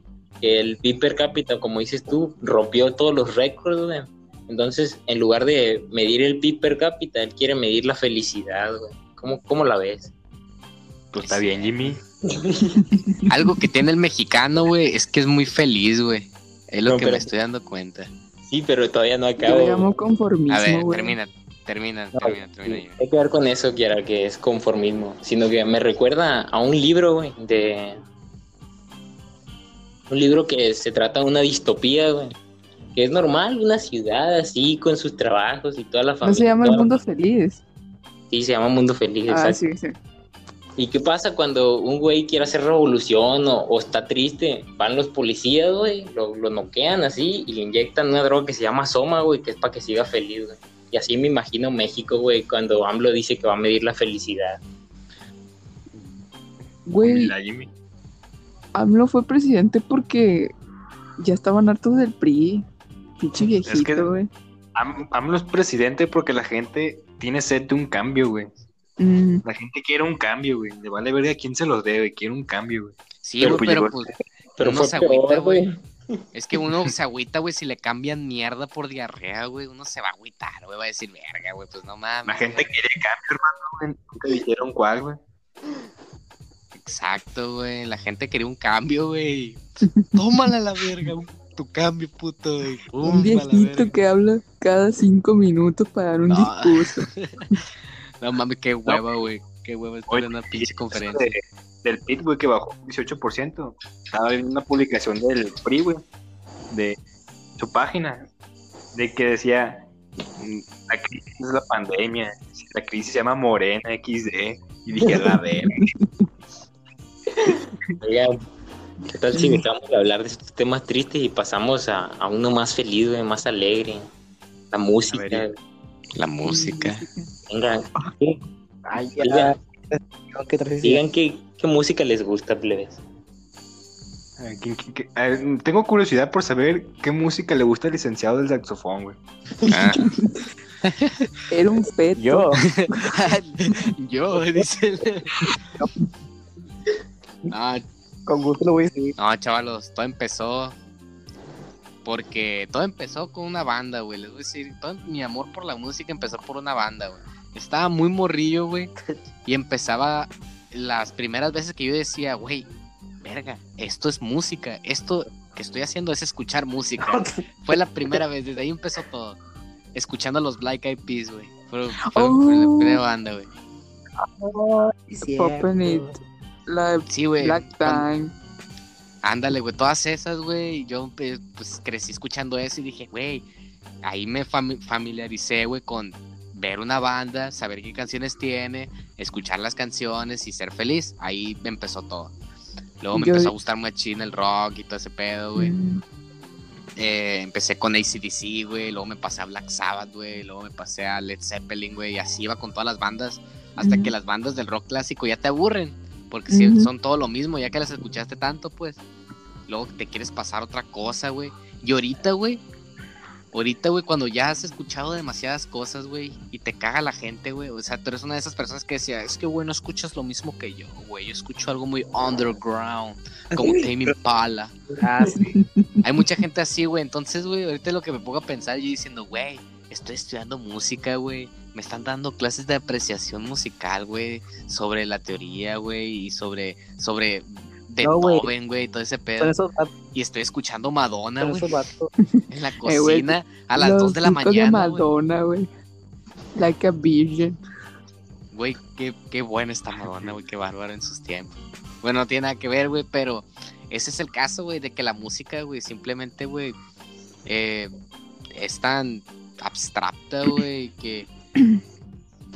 E: que el PIB per cápita, como dices tú, rompió todos los récords, güey. Entonces, en lugar de medir el PIB per cápita, él quiere medir la felicidad, güey. ¿Cómo, cómo la ves?
D: Pues está bien, Jimmy. [laughs]
B: Algo que tiene el mexicano, güey, es que es muy feliz, güey. Es lo
E: No,
B: que
E: pero-
B: me estoy dando cuenta.
E: Sí, pero todavía no
A: Yo
E: acabo.
A: le llamo
B: A ver,
A: conformismo, güey.
B: termina, termina,
E: No,
B: termina, termina.
E: Sí,
B: Jimmy.
E: hay que ver con eso, Kiara, que es conformismo, sino que me recuerda a un libro, güey, de... Un libro que se trata de una distopía, güey, que es normal, una ciudad así, con sus trabajos y toda la familia.
A: No se llama El
E: la-
A: Mundo Feliz.
E: Sí, se llama Mundo Feliz,
A: Ah,
E: exacto.
A: sí, sí.
E: ¿Y qué pasa cuando un güey quiere hacer revolución o, o está triste? Van los policías, güey, lo, lo noquean así y le inyectan una droga que se llama Soma, güey, que es para que siga feliz, güey. Y así me imagino México, güey, cuando AMLO dice que va a medir la felicidad.
A: Güey. AMLO fue presidente porque ya estaban hartos del PRI. Pinche
D: Es que-
A: viejito, güey.
D: Am- AMLO es presidente porque la gente tiene sed de un cambio, güey.
A: Mm,
D: La gente quiere un cambio, güey. Le vale ver a quién se los debe, quiere un cambio, güey.
B: Sí,
E: Pero
B: güey, pero pues
E: Pero
B: Uno
E: fue
B: se agüita, güey.
E: güey.
B: es que uno se agüita, güey, si le cambian mierda por diarrea, güey. Uno se va a agüitar, güey, va a decir, verga, güey, pues no mames.
D: La gente quiere cambio, hermano, güey. Nunca dijeron cuál, güey.
B: Exacto, güey. La gente quería un cambio, güey. [laughs] Tómala la verga, tu cambio, puto, güey. Pum,
A: un viejito que habla cada cinco minutos para dar un
B: No.
A: discurso. [laughs]
B: No mames, qué hueva, güey. Qué hueva estar en una pinche conferencia.
D: de- del PIB, güey, que bajó un 18%. Estaba viendo una publicación del PRI, güey, de su página, de que decía, mm, la crisis es la pandemia, la crisis se llama Morena XD, y dije, la verga. [laughs]
E: Oigan, ¿qué tal si dejamos de hablar de estos temas tristes y pasamos a, a uno más feliz, más alegre? La música.
D: ver,
B: La música.
E: Venga,
C: Ay,
E: Digan.
C: ¿Qué
E: digan qué, qué música les gusta, plebes.
D: A ver, ¿quién- quién- qué- a ver, tengo curiosidad por saber qué música le gusta al licenciado del saxofón, güey.
B: Ah.
A: Era un feto.
C: Yo. [laughs]
B: Yo, dice. No,
C: Con gusto lo voy a decir.
B: no, chavalos, todo empezó porque todo empezó con una banda, güey. Les voy a decir, todo mi amor por la música empezó por una banda, güey. Estaba muy morrillo, güey, y empezaba las primeras veces que yo decía, güey, verga, esto es música, esto que estoy haciendo es escuchar música. [laughs] Fue la primera vez, desde ahí empezó todo. Escuchando a los Black Eyed Peas, güey. Fue, fue fue la
A: Oh.
B: primera banda, güey.
A: Poppin' It. La
B: Sí, güey.
A: Black Time.
B: Ándale, güey, todas esas, güey. y Yo pues, crecí escuchando eso y dije, güey, ahí me fami- familiaricé, güey, con ver una banda, saber qué canciones tiene, escuchar las canciones y ser feliz. Ahí me empezó todo. Luego me
A: Yo-
B: empezó a gustar mucho el rock y todo ese pedo, güey.
A: Mm,
B: Eh, empecé con ACDC, güey. Luego me pasé a Black Sabbath, güey. Luego me pasé a Led Zeppelin, güey. Y así iba con todas las bandas. Hasta que las bandas del rock clásico ya te aburren. Porque si son todo lo mismo, ya que las escuchaste tanto, pues. Luego te quieres pasar otra cosa, güey. Y ahorita, güey. ahorita, güey, cuando ya has escuchado demasiadas cosas, güey, y te caga la gente, güey, o sea, tú eres una de esas personas que decía, es que, güey, no escuchas lo mismo que yo, güey, yo escucho algo muy underground, como [laughs] Tame Impala.
C: Ah, sí.
B: Hay mucha gente así, güey, entonces, güey, ahorita lo que me pongo a pensar, yo diciendo, güey, estoy estudiando música, güey, me están dando clases de apreciación musical, güey, sobre la teoría, güey, y sobre, sobre
C: güey.
B: Beethoven, güey, todo ese pedo. Y estoy escuchando Madonna, güey, en la [laughs]
A: Eh,
B: cocina a las
A: Los
B: 2 de la
A: de
B: mañana, güey.
A: Madonna, güey. Like a Virgin.
B: Güey, qué, qué buena está Madonna, güey, qué bárbaro en sus tiempos. Bueno, no tiene nada que ver, güey, pero ese es el caso, güey, de que la música, güey, simplemente, güey, eh, es tan abstracta, güey, que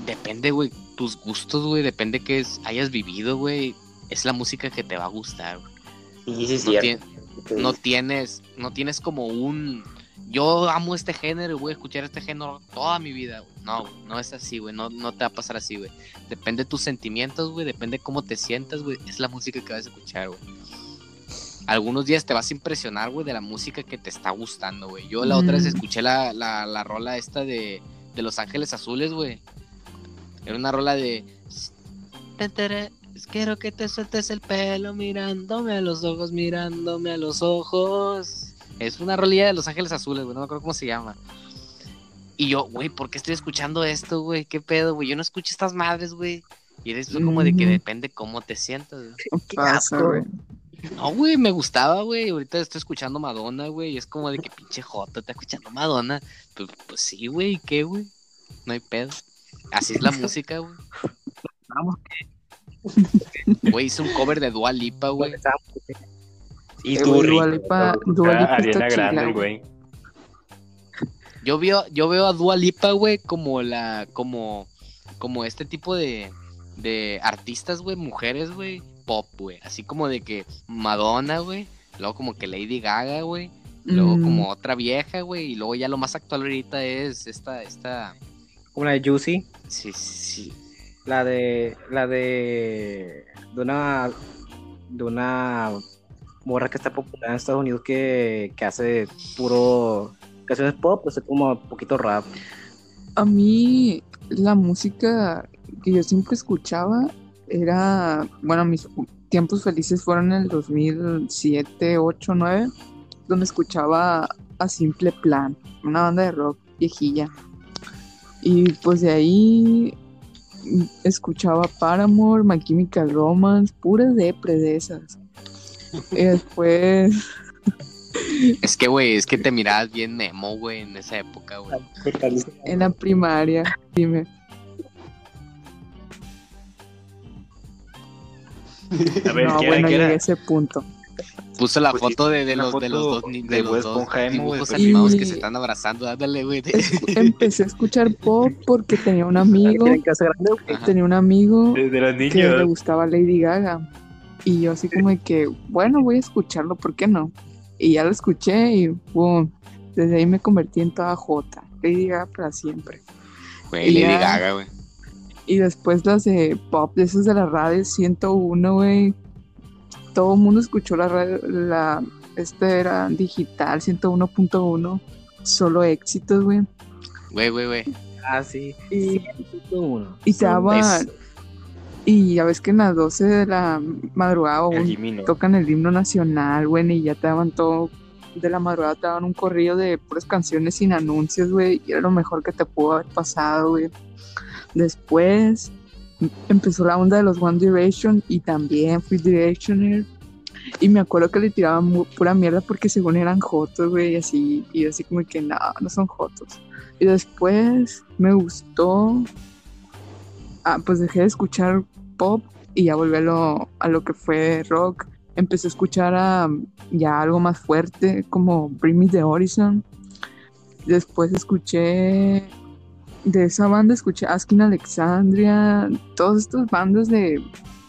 B: depende, güey, tus gustos, güey, depende que es- hayas vivido, güey, es la música que te va a gustar, güey.
E: Y sí, sí,
B: No,
E: cierto.
B: tien- no tienes, no tienes como un, yo amo este género voy a escuchar este género toda mi vida, güey. No, güey, no es así, güey, no, no te va a pasar así, güey. Depende de tus sentimientos, güey, depende de cómo te sientas, güey, es la música que vas a escuchar, güey. Algunos días te vas a impresionar, güey, de la música que te está gustando, güey. Yo la otra vez
A: Mm.
B: escuché la, la, la rola esta de, de Los Ángeles Azules, güey. Era una rola de... "Tantara, Quiero que te sueltes el pelo mirándome a los ojos, mirándome a los ojos. Es una rolilla de Los Ángeles Azules, güey, no me acuerdo cómo se llama. Y yo, güey, ¿por qué estoy escuchando esto, güey? ¿Qué pedo, güey? Yo no escucho estas madres, güey. Y eres como de que
A: Ujú.
B: depende cómo te sientas, güey.
C: Qué
A: Pasa,
C: asco.
A: güey.
B: No, güey, me gustaba, güey. Ahorita estoy escuchando Madonna, güey. Y es como de que pinche Jota está escuchando Madonna. Pues, pues sí, güey, ¿y qué, güey? No hay pedo. Así es la [laughs] música, güey.
C: Vamos.
B: Güey, hice un cover de Dua Lipa, güey.
D: Y tú.
A: Dua Lipa- Dua Lipa
D: Ariana Grande,
A: güey.
D: güey.
B: Yo veo, yo veo a Dua Lipa, güey, como la, como, como este tipo de, de artistas, güey, mujeres, güey, pop, güey. Así como de que Madonna, güey. Luego como que Lady Gaga, güey. Luego
A: Mm,
B: como otra vieja, güey. Y luego ya lo más actual ahorita es esta, esta.
C: Una de Juicy.
B: Sí, sí.
C: La de. La de. De una. De una. Morra que está popular en Estados Unidos que, que hace puro. Canciones pop, hace como poquito rap.
A: A mí, la música que yo siempre escuchaba era. Bueno, mis tiempos felices fueron en el 2007, 8, 9, donde escuchaba a Simple Plan, una banda de rock viejilla. Y pues de ahí escuchaba Paramore, My Chemical Romance, puras depre de esas. Y después, [laughs]
B: Es que, güey, es que te mirabas bien Nemo, güey, en esa época, güey.
A: en la primaria, dime,
D: A ver,
A: no,
D: ¿qué
A: bueno, llegué a ese punto.
B: Puso la
D: Pues,
B: foto de, de los, de los dos,
D: de
B: de los dos dibujos
D: pues.
B: animados que se están abrazando. Ándale, güey. [laughs]
A: Empecé a escuchar pop porque tenía un amigo, tenía un amigo
D: De, de los
A: que le
D: niños.
A: gustaba Lady Gaga. Y yo así como de que, bueno, voy a escucharlo, ¿por qué no? Y ya lo escuché y boom, desde ahí me convertí en toda Jota. Lady Gaga para siempre.
B: Güey, Lady
A: ya.
B: Gaga, güey.
A: Y después las de pop, de esas de la radio 101, güey. Todo el mundo escuchó la radio, la, este era digital 101.1, solo éxitos, güey.
B: Güey, güey, güey.
C: Ah, sí.
A: Y, y te daban, y ya ves que en las 12 de la madrugada
D: ¿no?
A: tocan el himno nacional, güey, y ya te daban todo, de la madrugada te daban un corrido de puras canciones sin anuncios, güey, y era lo mejor que te pudo haber pasado, güey. Después em- empezó la onda de los One Direction y también fui Directioner. Y me acuerdo que le tiraban pura mierda porque según eran jotos, güey, y así, y así como que no, no son jotos. Y después me gustó, ah, pues dejé de escuchar pop y ya volví a lo, a lo que fue rock. Empecé a escuchar a, ya algo más fuerte como Bring Me the Horizon. Después escuché de esa banda, escuché Asking Alexandria, todas estas bandas de,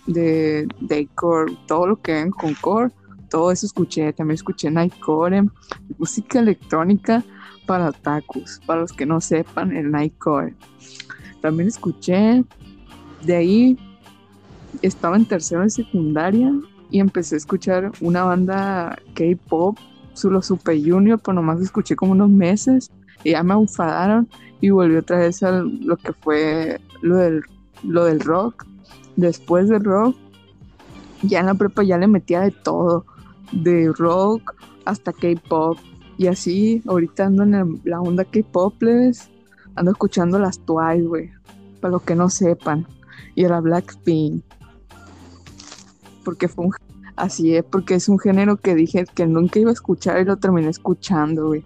A: de Daycore, todo lo que ven con core, todo eso escuché. También escuché Nightcore, música electrónica para otakus, para los que no sepan, el Nightcore. También escuché, de ahí estaba en tercero de secundaria y empecé a escuchar una banda K-pop su- lo Super Junior, pero nomás escuché como unos meses y ya me enfadaron y volví otra vez a lo que fue lo del, lo del rock. Después del rock, ya en la prepa ya le metía de todo, de rock hasta K-pop. Y así, ahorita ando en la onda K-pop. Ando escuchando las Twice, güey. Para los que no sepan. Y a la Blackpink. Porque fue un... Así es, porque es un género que dije que nunca iba a escuchar y lo terminé escuchando, güey.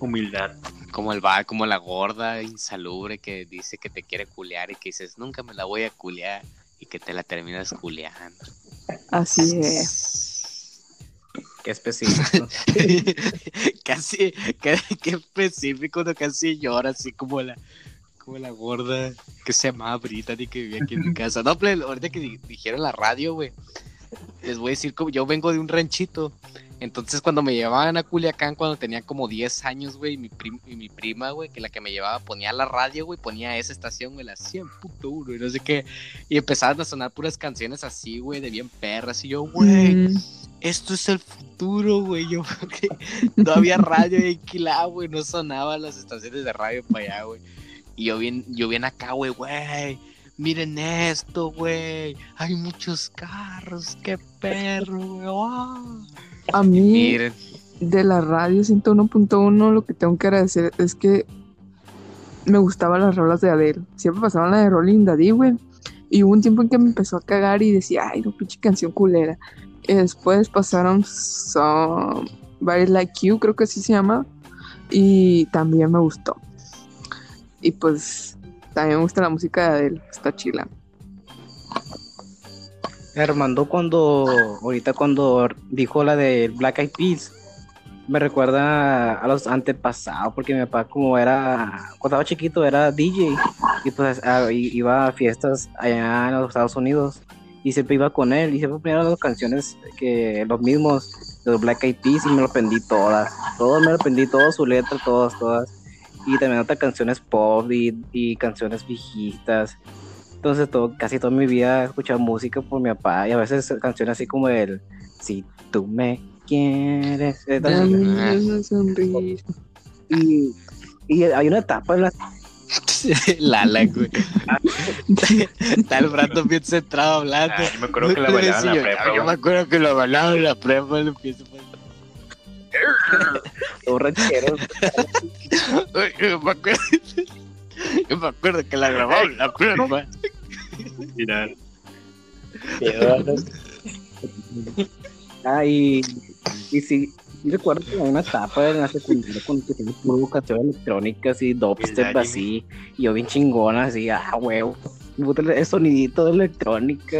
D: Humildad.
B: Como el va, como la gorda insalubre que dice que te quiere culear y que dices, nunca me la voy a culear y que te la terminas culeando.
A: Así es. [laughs]
C: Qué específico. [laughs]
B: casi, qué, qué específico, no casi llora, así como la, como la gorda que se llamaba Brittany que vivía aquí en mi casa. No, pero ahorita que di- dijeron la radio, güey, les voy a decir como yo vengo de un ranchito. Entonces cuando me llevaban a Culiacán cuando tenía como 10 años, güey, mi, prim- y mi prima, güey, que la que me llevaba ponía la radio, güey, ponía esa estación, güey, la 100.1 y no sé qué. Y empezaban a sonar puras canciones así, güey, de bien perras. Y yo, güey,
A: Mm,
B: esto es el futuro, güey. Yo, [laughs] porque no había radio en Quilá, güey. No sonaban las estaciones de radio para allá, güey. Y yo bien, yo bien acá, güey, güey. Miren esto, güey. Hay muchos carros, qué perro, güey. ¡ah!
A: a mí,
B: Miren,
A: de la radio 101.1, lo que tengo que agradecer es que me gustaban las rolas de Adele. Siempre pasaban la de Rolling Daddy, güey. Y hubo un tiempo en que me empezó a cagar y decía, ay, no, pinche canción culera. Y después pasaron Somebody Like You, creo que así se llama. Y también me gustó. Y pues también me gusta la música de Adele, está chila.
C: Armando cuando, ahorita cuando dijo la de Black Eyed Peas, me recuerda a los antepasados, porque mi papá como era, cuando estaba chiquito era DJ, y pues a- i- iba a fiestas allá en los Estados Unidos, y siempre iba con él, y siempre ponía las canciones que los mismos, de los Black Eyed Peas, y me lo aprendí todas, todo me lo aprendí, todas su letra, todas, todas, y también otras canciones pop y, y canciones viejitas, entonces todo, casi toda mi vida he escuchado música por mi papá y a veces canciones así como el Si tú me quieres. eh. Y, y hay una etapa en la [laughs]
B: Lala, güey. Está el Brandon bien centrado hablando.
D: Ah, yo me acuerdo que la bailaban en la
B: Yo-
D: prepa,
B: Yo me acuerdo que la bailaban en la prepa. lo empiezo a- Ay, Yo me acuerdo, yo me acuerdo que la grabaron en la prepa.
D: Mira,
C: Ah, y, y sí, recuerdo que una etapa en la secundaria con que tenía puro canciones electrónicas y dubstep
D: ¿Verdad,
C: así. Y yo bien chingona, así, ah, huevo. El sonidito de electrónica.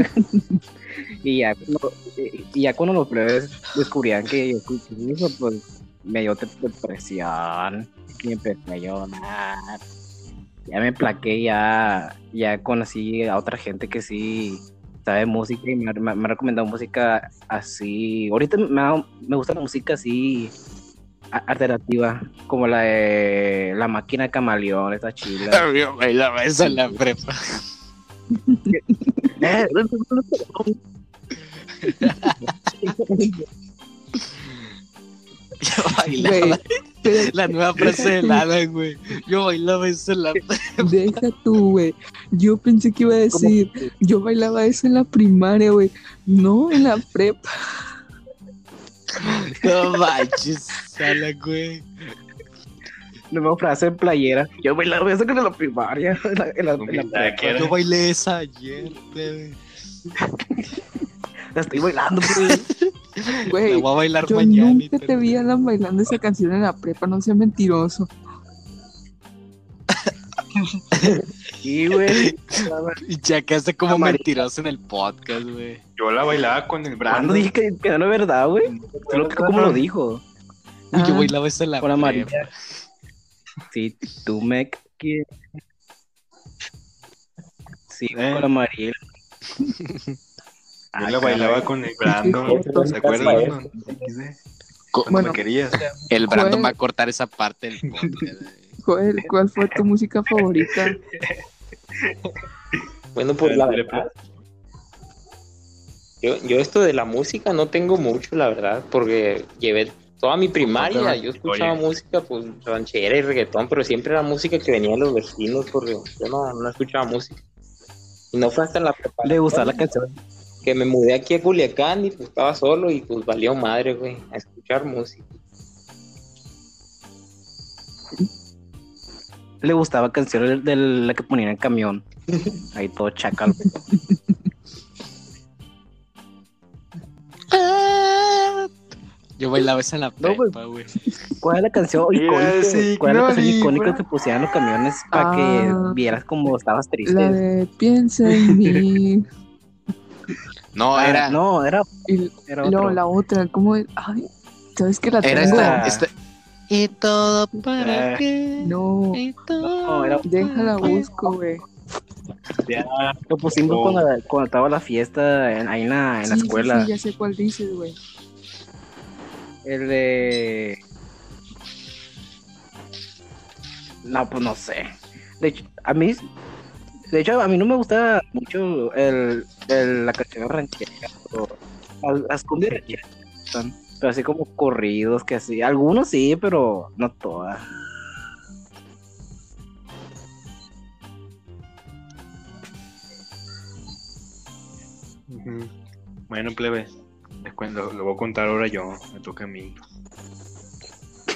C: Y, ya cuando, y ya cuando los plebes descubrían que yo escuché eso, pues me dio de- depresión. Y empecé a llorar. Ya me plaqué, ya, ya conocí a otra gente que sí sabe música y me, me- me ha recomendado música así. Ahorita me, ha- me gusta la música así alternativa, como la de La Máquina Camaleón, esta chila. [laughs]
B: Yo bailaba eso en la prepa. [laughs] Yo bailaba.
A: Pero
B: La nueva frase de Lala, güey. Yo bailaba eso en la [laughs] prepa.
A: deja tú, güey. Yo pensé que iba a decir, yo bailaba eso en la primaria, güey. No, en la prepa.
B: No manches, Lala, güey.
C: Nueva frase en playera. Yo bailaba eso con la primaria. En la, en la- en la
D: Humildad,
C: prepa.
D: que era.
B: Yo bailé esa ayer, güey.
C: La estoy bailando, pues.
B: La
A: Güey, [laughs]
B: voy a bailar
A: yo
B: mañana.
A: nunca te
B: te-
A: vi Alan bailando esa canción en la prepa, no seas mentiroso.
C: Sí, güey.
B: Y checaste como
C: Amarillo.
B: mentiroso en el podcast, güey.
D: yo la bailaba con el
C: Cuando
D: Brando.
C: dije que, que no es verdad, güey. Solo que como lo dijo.
B: Uy, yo
A: Ah.
B: bailaba en la
C: Con amarilla.
B: prepa.
C: Si tú me quieres. Sí,
D: Eh.
C: con
D: Yo la bailaba con el Brando. ¿Se acuerdan?
A: Bueno.
D: querías.
B: El Brandon va a cortar esa parte del podcast. [laughs]
A: Joel, ¿cuál fue tu música favorita?
E: Bueno, pues la verdad, Yo, yo esto de la música no tengo mucho, la verdad, porque llevé toda mi primaria, yo escuchaba
D: Oye.
E: música, pues ranchera y reggaetón, pero siempre era música que venía de los vecinos, porque yo no, no escuchaba música. Y no fue hasta la preparación
C: Le gustaba la canción.
E: Que me mudé aquí a Culiacán y pues estaba solo y pues valió madre, güey, a escuchar música.
C: Le gustaba canciones de la que ponían en el camión. [laughs] Ahí todo chacal.
B: Yo bailaba esa en la prepa, güey.
C: ¿Cuál es la canción icónica?
D: sí,
C: ¿Cuál es la canción
D: Glory,
C: icónica
D: bro.
C: que pusieran los camiones para
A: Ah.
C: que vieras como estabas triste?
A: La de piensa en [laughs] mí.
B: No,
C: Ah,
B: era,
C: No, era, era
A: luego
C: otro.
A: la otra, ¿cómo es? Ay, ¿sabes que la
B: era
A: tengo?
B: esta, esta- Y todo para
C: Ah.
B: qué.
A: No,
B: Y todo
C: No, era-
A: déjala busco, güey.
D: Ya,
C: Lo pusimos
D: Oh.
C: cuando, cuando estaba la fiesta en- ahí en la, en la
A: sí,
C: escuela.
A: Sí, ya sé cuál dices, güey.
C: El de. No, pues no sé. De hecho, a mí. De hecho, a mí no me gusta mucho el, el- la canción ranchera. o- Las, cumbias rancheras Pero así como corridos, que así. Algunos sí, pero no todas.
D: Bueno, plebe, les cuento, lo voy a contar ahora yo, me toca a mí.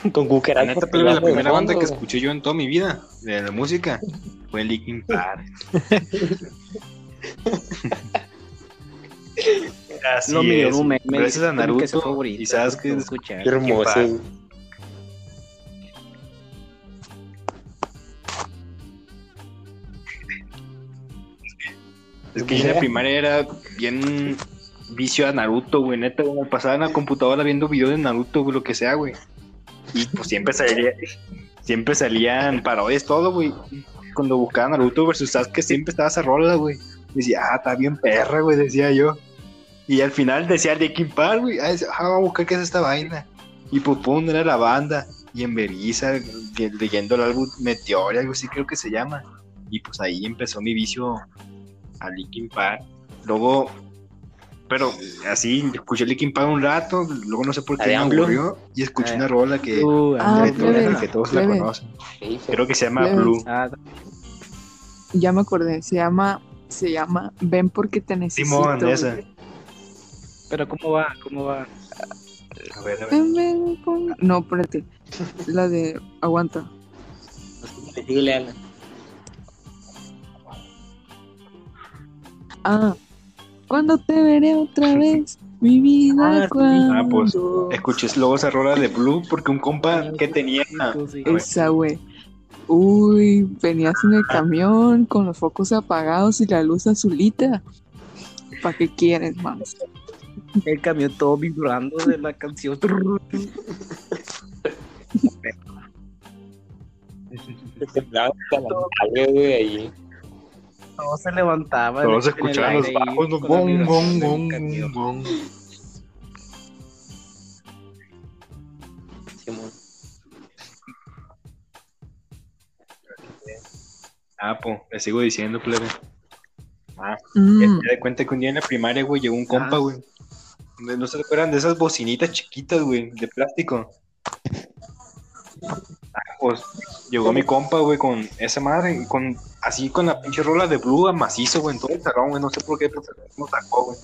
D: [laughs]
E: Con
D: La
E: cucarachas.
D: neta, plebe, la primera banda que escuché yo en toda mi vida de la música fue Linkin Park. [laughs] Así
C: mío,
D: es.
C: meme,
D: Gracias a
C: que
D: Naruto,
C: su favorito,
D: y sabes que.
E: Qué hermoso.
D: Es que yo en la primaria era bien vicio a Naruto, güey, neta, como pasaba en la computadora viendo videos de Naruto, güey, lo que sea, güey. Y pues siempre salía, siempre salían parodias, todo, güey. Cuando buscaba Naruto versus Sasuke, siempre estaba esa rola, güey. Decía, ah, está bien perra, güey, decía yo. Y al final decía Linkin Park, güey, ah, ah, vamos a buscar qué es esta vaina. Y pues pum, era la banda. Y en Berisa, que- leyendo el álbum Meteor, algo así creo que se llama. Y pues ahí empezó mi vicio a Linkin Park. Luego, pero así, escuché Linkin Park un rato, luego no sé por
E: ¿La
D: qué me aburrió y escuché una rola que,
C: Uh,
A: Ah,
D: que,
C: Andrés,
A: plebe.
D: que todos la conocen. Creo que se llama
A: Plebe.
D: Blue.
C: Ah,
A: Ya me acordé, se llama, se llama Ven porque te necesito.
D: Simón, esa.
C: pero ¿cómo va? ¿Cómo va?
D: A ver, a ver.
A: Ven, ven, pon- No, espérate. La de aguanta. Ah, cuando te veré otra vez, mi vida,
C: Ah.
D: Ah, pues, Escuché luego esa rola de Blue porque un compa que tenía.
A: Esa, güey. Uy, venías en el camión con los focos apagados y la luz azulita. ¿Para qué quieres más?
C: El camión todo vibrando de la canción. [laughs]
E: Se temblaba hasta la güey, ahí.
C: Todo se levantaba.
D: todos escuchaban los bajos,
C: la
D: Bom, bom, bom, bom. Ah, pues, le sigo diciendo, plebe. Ah,
A: Mm,
D: de cuenta que un día en la primaria, güey, llegó un compa,
C: Ah.
D: güey. ¿No no se recuerdan de esas bocinitas chiquitas, güey, de plástico? Ah, pues llegó mi compa, güey, con esa madre, con así con la pinche rola de blue a macizo, güey, todo el salón, güey, no sé por qué, pues nos sacó, güey.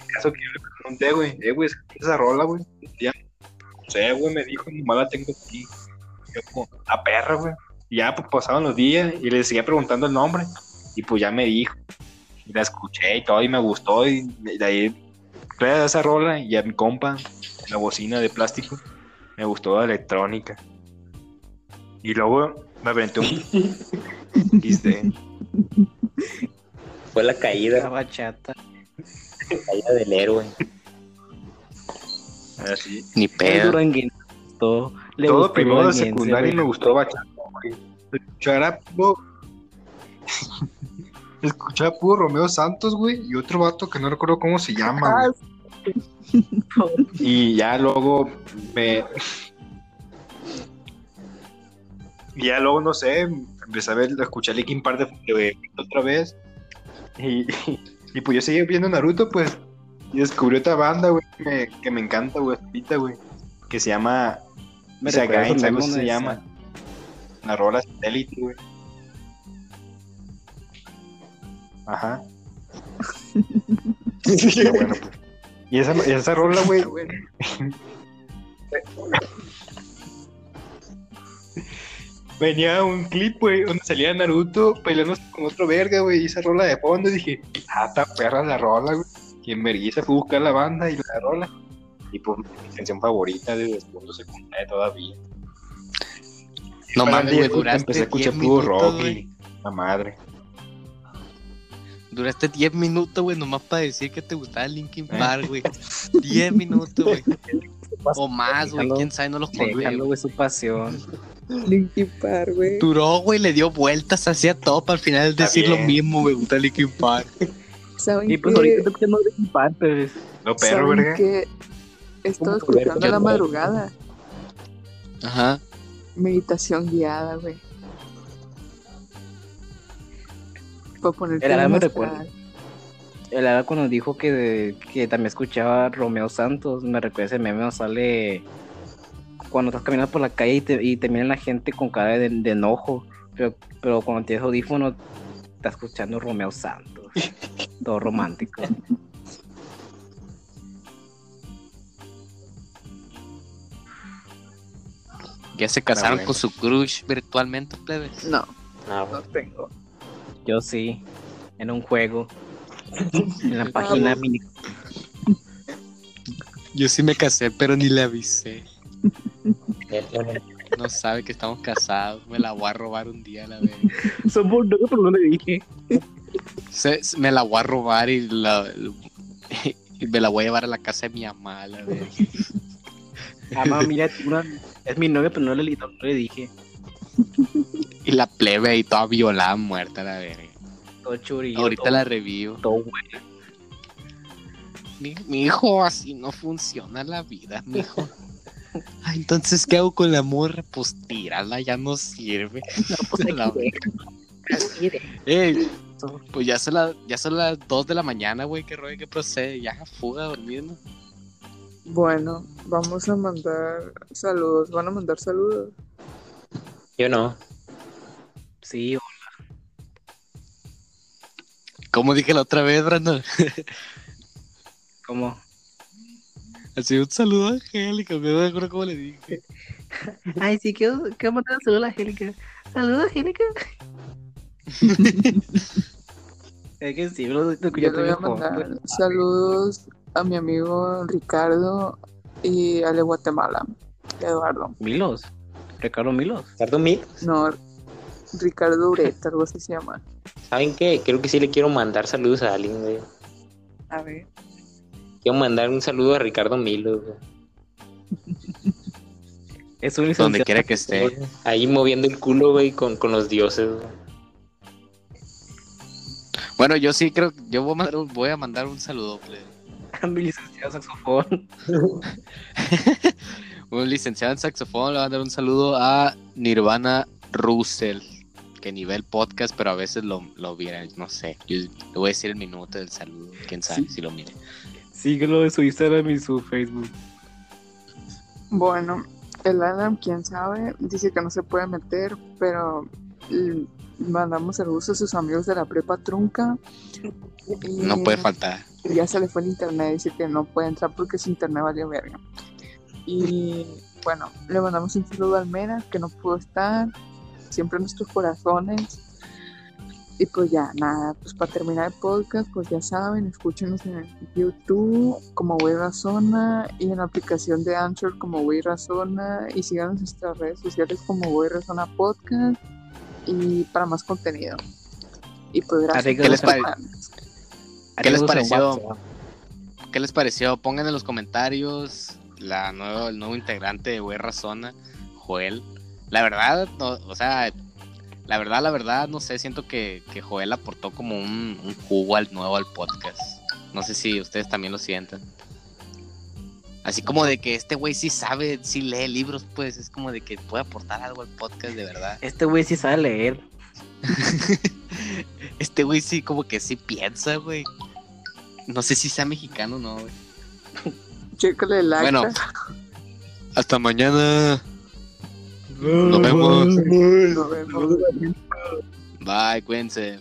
D: En caso que yo le pregunté, güey, eh, güey, ¿escuchas esa rola, güey? Ya, no sé, güey, me dijo, nomás la tengo aquí. Yo como, la perra, güey. Ya, pues pasaban los días y le seguía preguntando el nombre, y pues ya me dijo y la escuché y todo y me gustó y de ahí toda esa rola y a mi compa la bocina de plástico me gustó la electrónica y luego me aventé un [laughs] XD
E: Fue la
C: La
E: caída,
C: bachata.
E: la caída del héroe.
D: así
B: Ni
C: El
B: pedo.
C: duranguense le
D: todo primero de secundaria
C: güey.
D: me gustó bachata güey. escuchaba puro escuchaba puro Romeo Santos güey y otro vato que no recuerdo cómo se llama
C: Ah,
D: güey. Y ya luego me. Y ya luego, no sé, empecé a ver, a escuchar Linkin Park de, de- otra vez. Y, y pues yo seguía viendo Naruto, pues. Y descubrí otra banda, güey, que me, que me encanta, güey, ahorita, güey. Que se llama.
C: Me memo
D: así se llama. La rola satélite, güey. Ajá. [laughs] Bueno, pues. Y esa, esa rola, güey. [laughs] venía un clip, güey, donde salía Naruto peleándose con otro verga, güey, y esa rola de fondo, y dije, ah, está perra la rola, güey. Y en vergüenza fui a buscar la banda y la rola. Y pues mi canción favorita de segundo secundaria todavía.
B: No mames,
D: Empecé a escuchar
B: 10
D: puro
B: minutos,
D: rock y la madre.
B: Duraste 10 minutos, güey, nomás para decir que te gustaba Linkin
D: Eh.
B: Park, güey. 10 minutos, güey. [laughs] O más, güey, quién sabe, no los conté. Güey,
C: su pasión.
A: Linkin Park, güey.
B: Duró, güey, le dio vueltas, hacía todo para al final decir lo mismo, güey, gusta Linkin Park.
A: ¿Saben
C: Y pues
A: qué?
C: ahorita estoy escuchando Linkin Park, pues.
D: Lo perro,
A: ¿Saben
D: verga.
E: ¿Cómo poder
A: escuchando a la madrugada.
B: Ajá.
A: Meditación guiada, güey. Para ponerte
C: El me recuerda. El Ara cuando dijo que, que también escuchaba a Romeo Santos, me recuerda ese meme donde sale cuando estás caminando por la calle y te, y te miran la gente con cara de, de enojo, pero, pero cuando tienes audífono estás escuchando Romeo Santos, [laughs] todo romántico.
B: Ya se casaron
D: bueno.
B: con su crush virtualmente, plebes.
A: No,
E: Ah,
A: no tengo.
C: Yo sí, en un juego, en la [laughs] página mini.
B: Yo sí me casé, pero ni le avisé. No sabe que estamos casados. Me la voy a robar un día, la verga.
C: Somos dos, pero no le dije.
B: Se- se- me la voy a robar y, la, y me la voy a llevar a la casa de mi mamá, la verga.
C: Mamá, mira, una- es mi novia, pero no le, no le dije.
B: Y la plebe ahí toda violada, muerta, la verga.
C: Todo churillo.
B: Ahorita
C: todo,
B: la revivo.
C: todo.
B: Mi, mi hijo, así no funciona la vida, mi hijo. Ay, entonces, ¿qué hago con la morra? Pues tírala, ya no sirve. [laughs]
C: No, pues [laughs]
B: La Ey, pues ya son, la- ya son las 2 de la mañana, güey, que rollo que procede. Ya, fuga ¿no?
A: Bueno, vamos a mandar saludos. ¿Van a mandar saludos?
E: yo no.
C: Sí,
B: Como dije la otra vez, Brandon. [laughs]
C: como.
B: Así un saludo a Angélica, me acuerdo cómo le dije. [laughs]
C: Ay, sí, quiero, quiero mandar un saludo a Angélica. Saludos, Angélica. [laughs] es que sí, lo
A: Yo le voy a mandar saludos a mi amigo Ricardo y al de Guatemala, Eduardo.
C: Milos. Ricardo Milos.
E: ¿Tardo mil?
A: No, Ricardo Ureta, algo así se llama.
E: ¿Saben qué? Creo que sí le quiero mandar saludos a alguien, güey.
A: A ver.
E: Quiero mandar un saludo a Ricardo Milo, güey.
C: Es un
B: Donde
C: licenciado.
B: quiera que esté.
E: Ahí moviendo el culo, güey, con, con los dioses, güey.
B: Bueno, yo sí creo que yo voy a mandar un, voy a mandar un saludo,
C: a [laughs] mi licenciado en saxofón. [laughs]
B: Un licenciado en saxofón le va a dar un saludo a Nirvana Russell, que nivel podcast, pero a veces lo, lo viera, no sé. Yo le voy a decir el minuto del saludo, quién sabe si lo mire.
C: Síguelo de su Instagram y su Facebook.
A: Bueno, el Adam, quién sabe, dice que no se puede meter, pero mandamos saludos a sus amigos de la prepa trunca. Y
B: No puede faltar.
A: Ya se le fue el internet, dice que no puede entrar porque su internet valió verga. Y bueno, le mandamos un saludo a Almera, que no pudo estar, siempre en nuestros corazones. Y pues ya, nada, pues para terminar el podcast, pues ya saben, escúchenos en YouTube como Wey Razona y en la aplicación de Anchor como Wey Razona y síganos en nuestras redes sociales como Wey Razona Podcast y para más contenido. Y pues gracias.
C: Así que
B: ¿Qué les pare-. ¿Qué les pareció? ¿Qué les pareció? Pongan en los comentarios la nuevo, el nuevo integrante de Güey Razona, Joel. La verdad, no, o sea, la verdad, la verdad, no sé, siento que, que Joel aportó como un, un jugo al nuevo al podcast. No sé si ustedes también lo sienten. Así como de que este güey sí sabe, sí lee libros, pues es como de que puede aportar algo al podcast de verdad. [laughs]
C: Este güey sí sabe leer. [laughs]
B: Este güey sí como que sí piensa, güey. No sé si sea mexicano o no, güey.
A: Chécale el acta.
B: Bueno. [laughs] Hasta mañana. Nos vemos.
A: Nos vemos.
B: Bye, cuídense.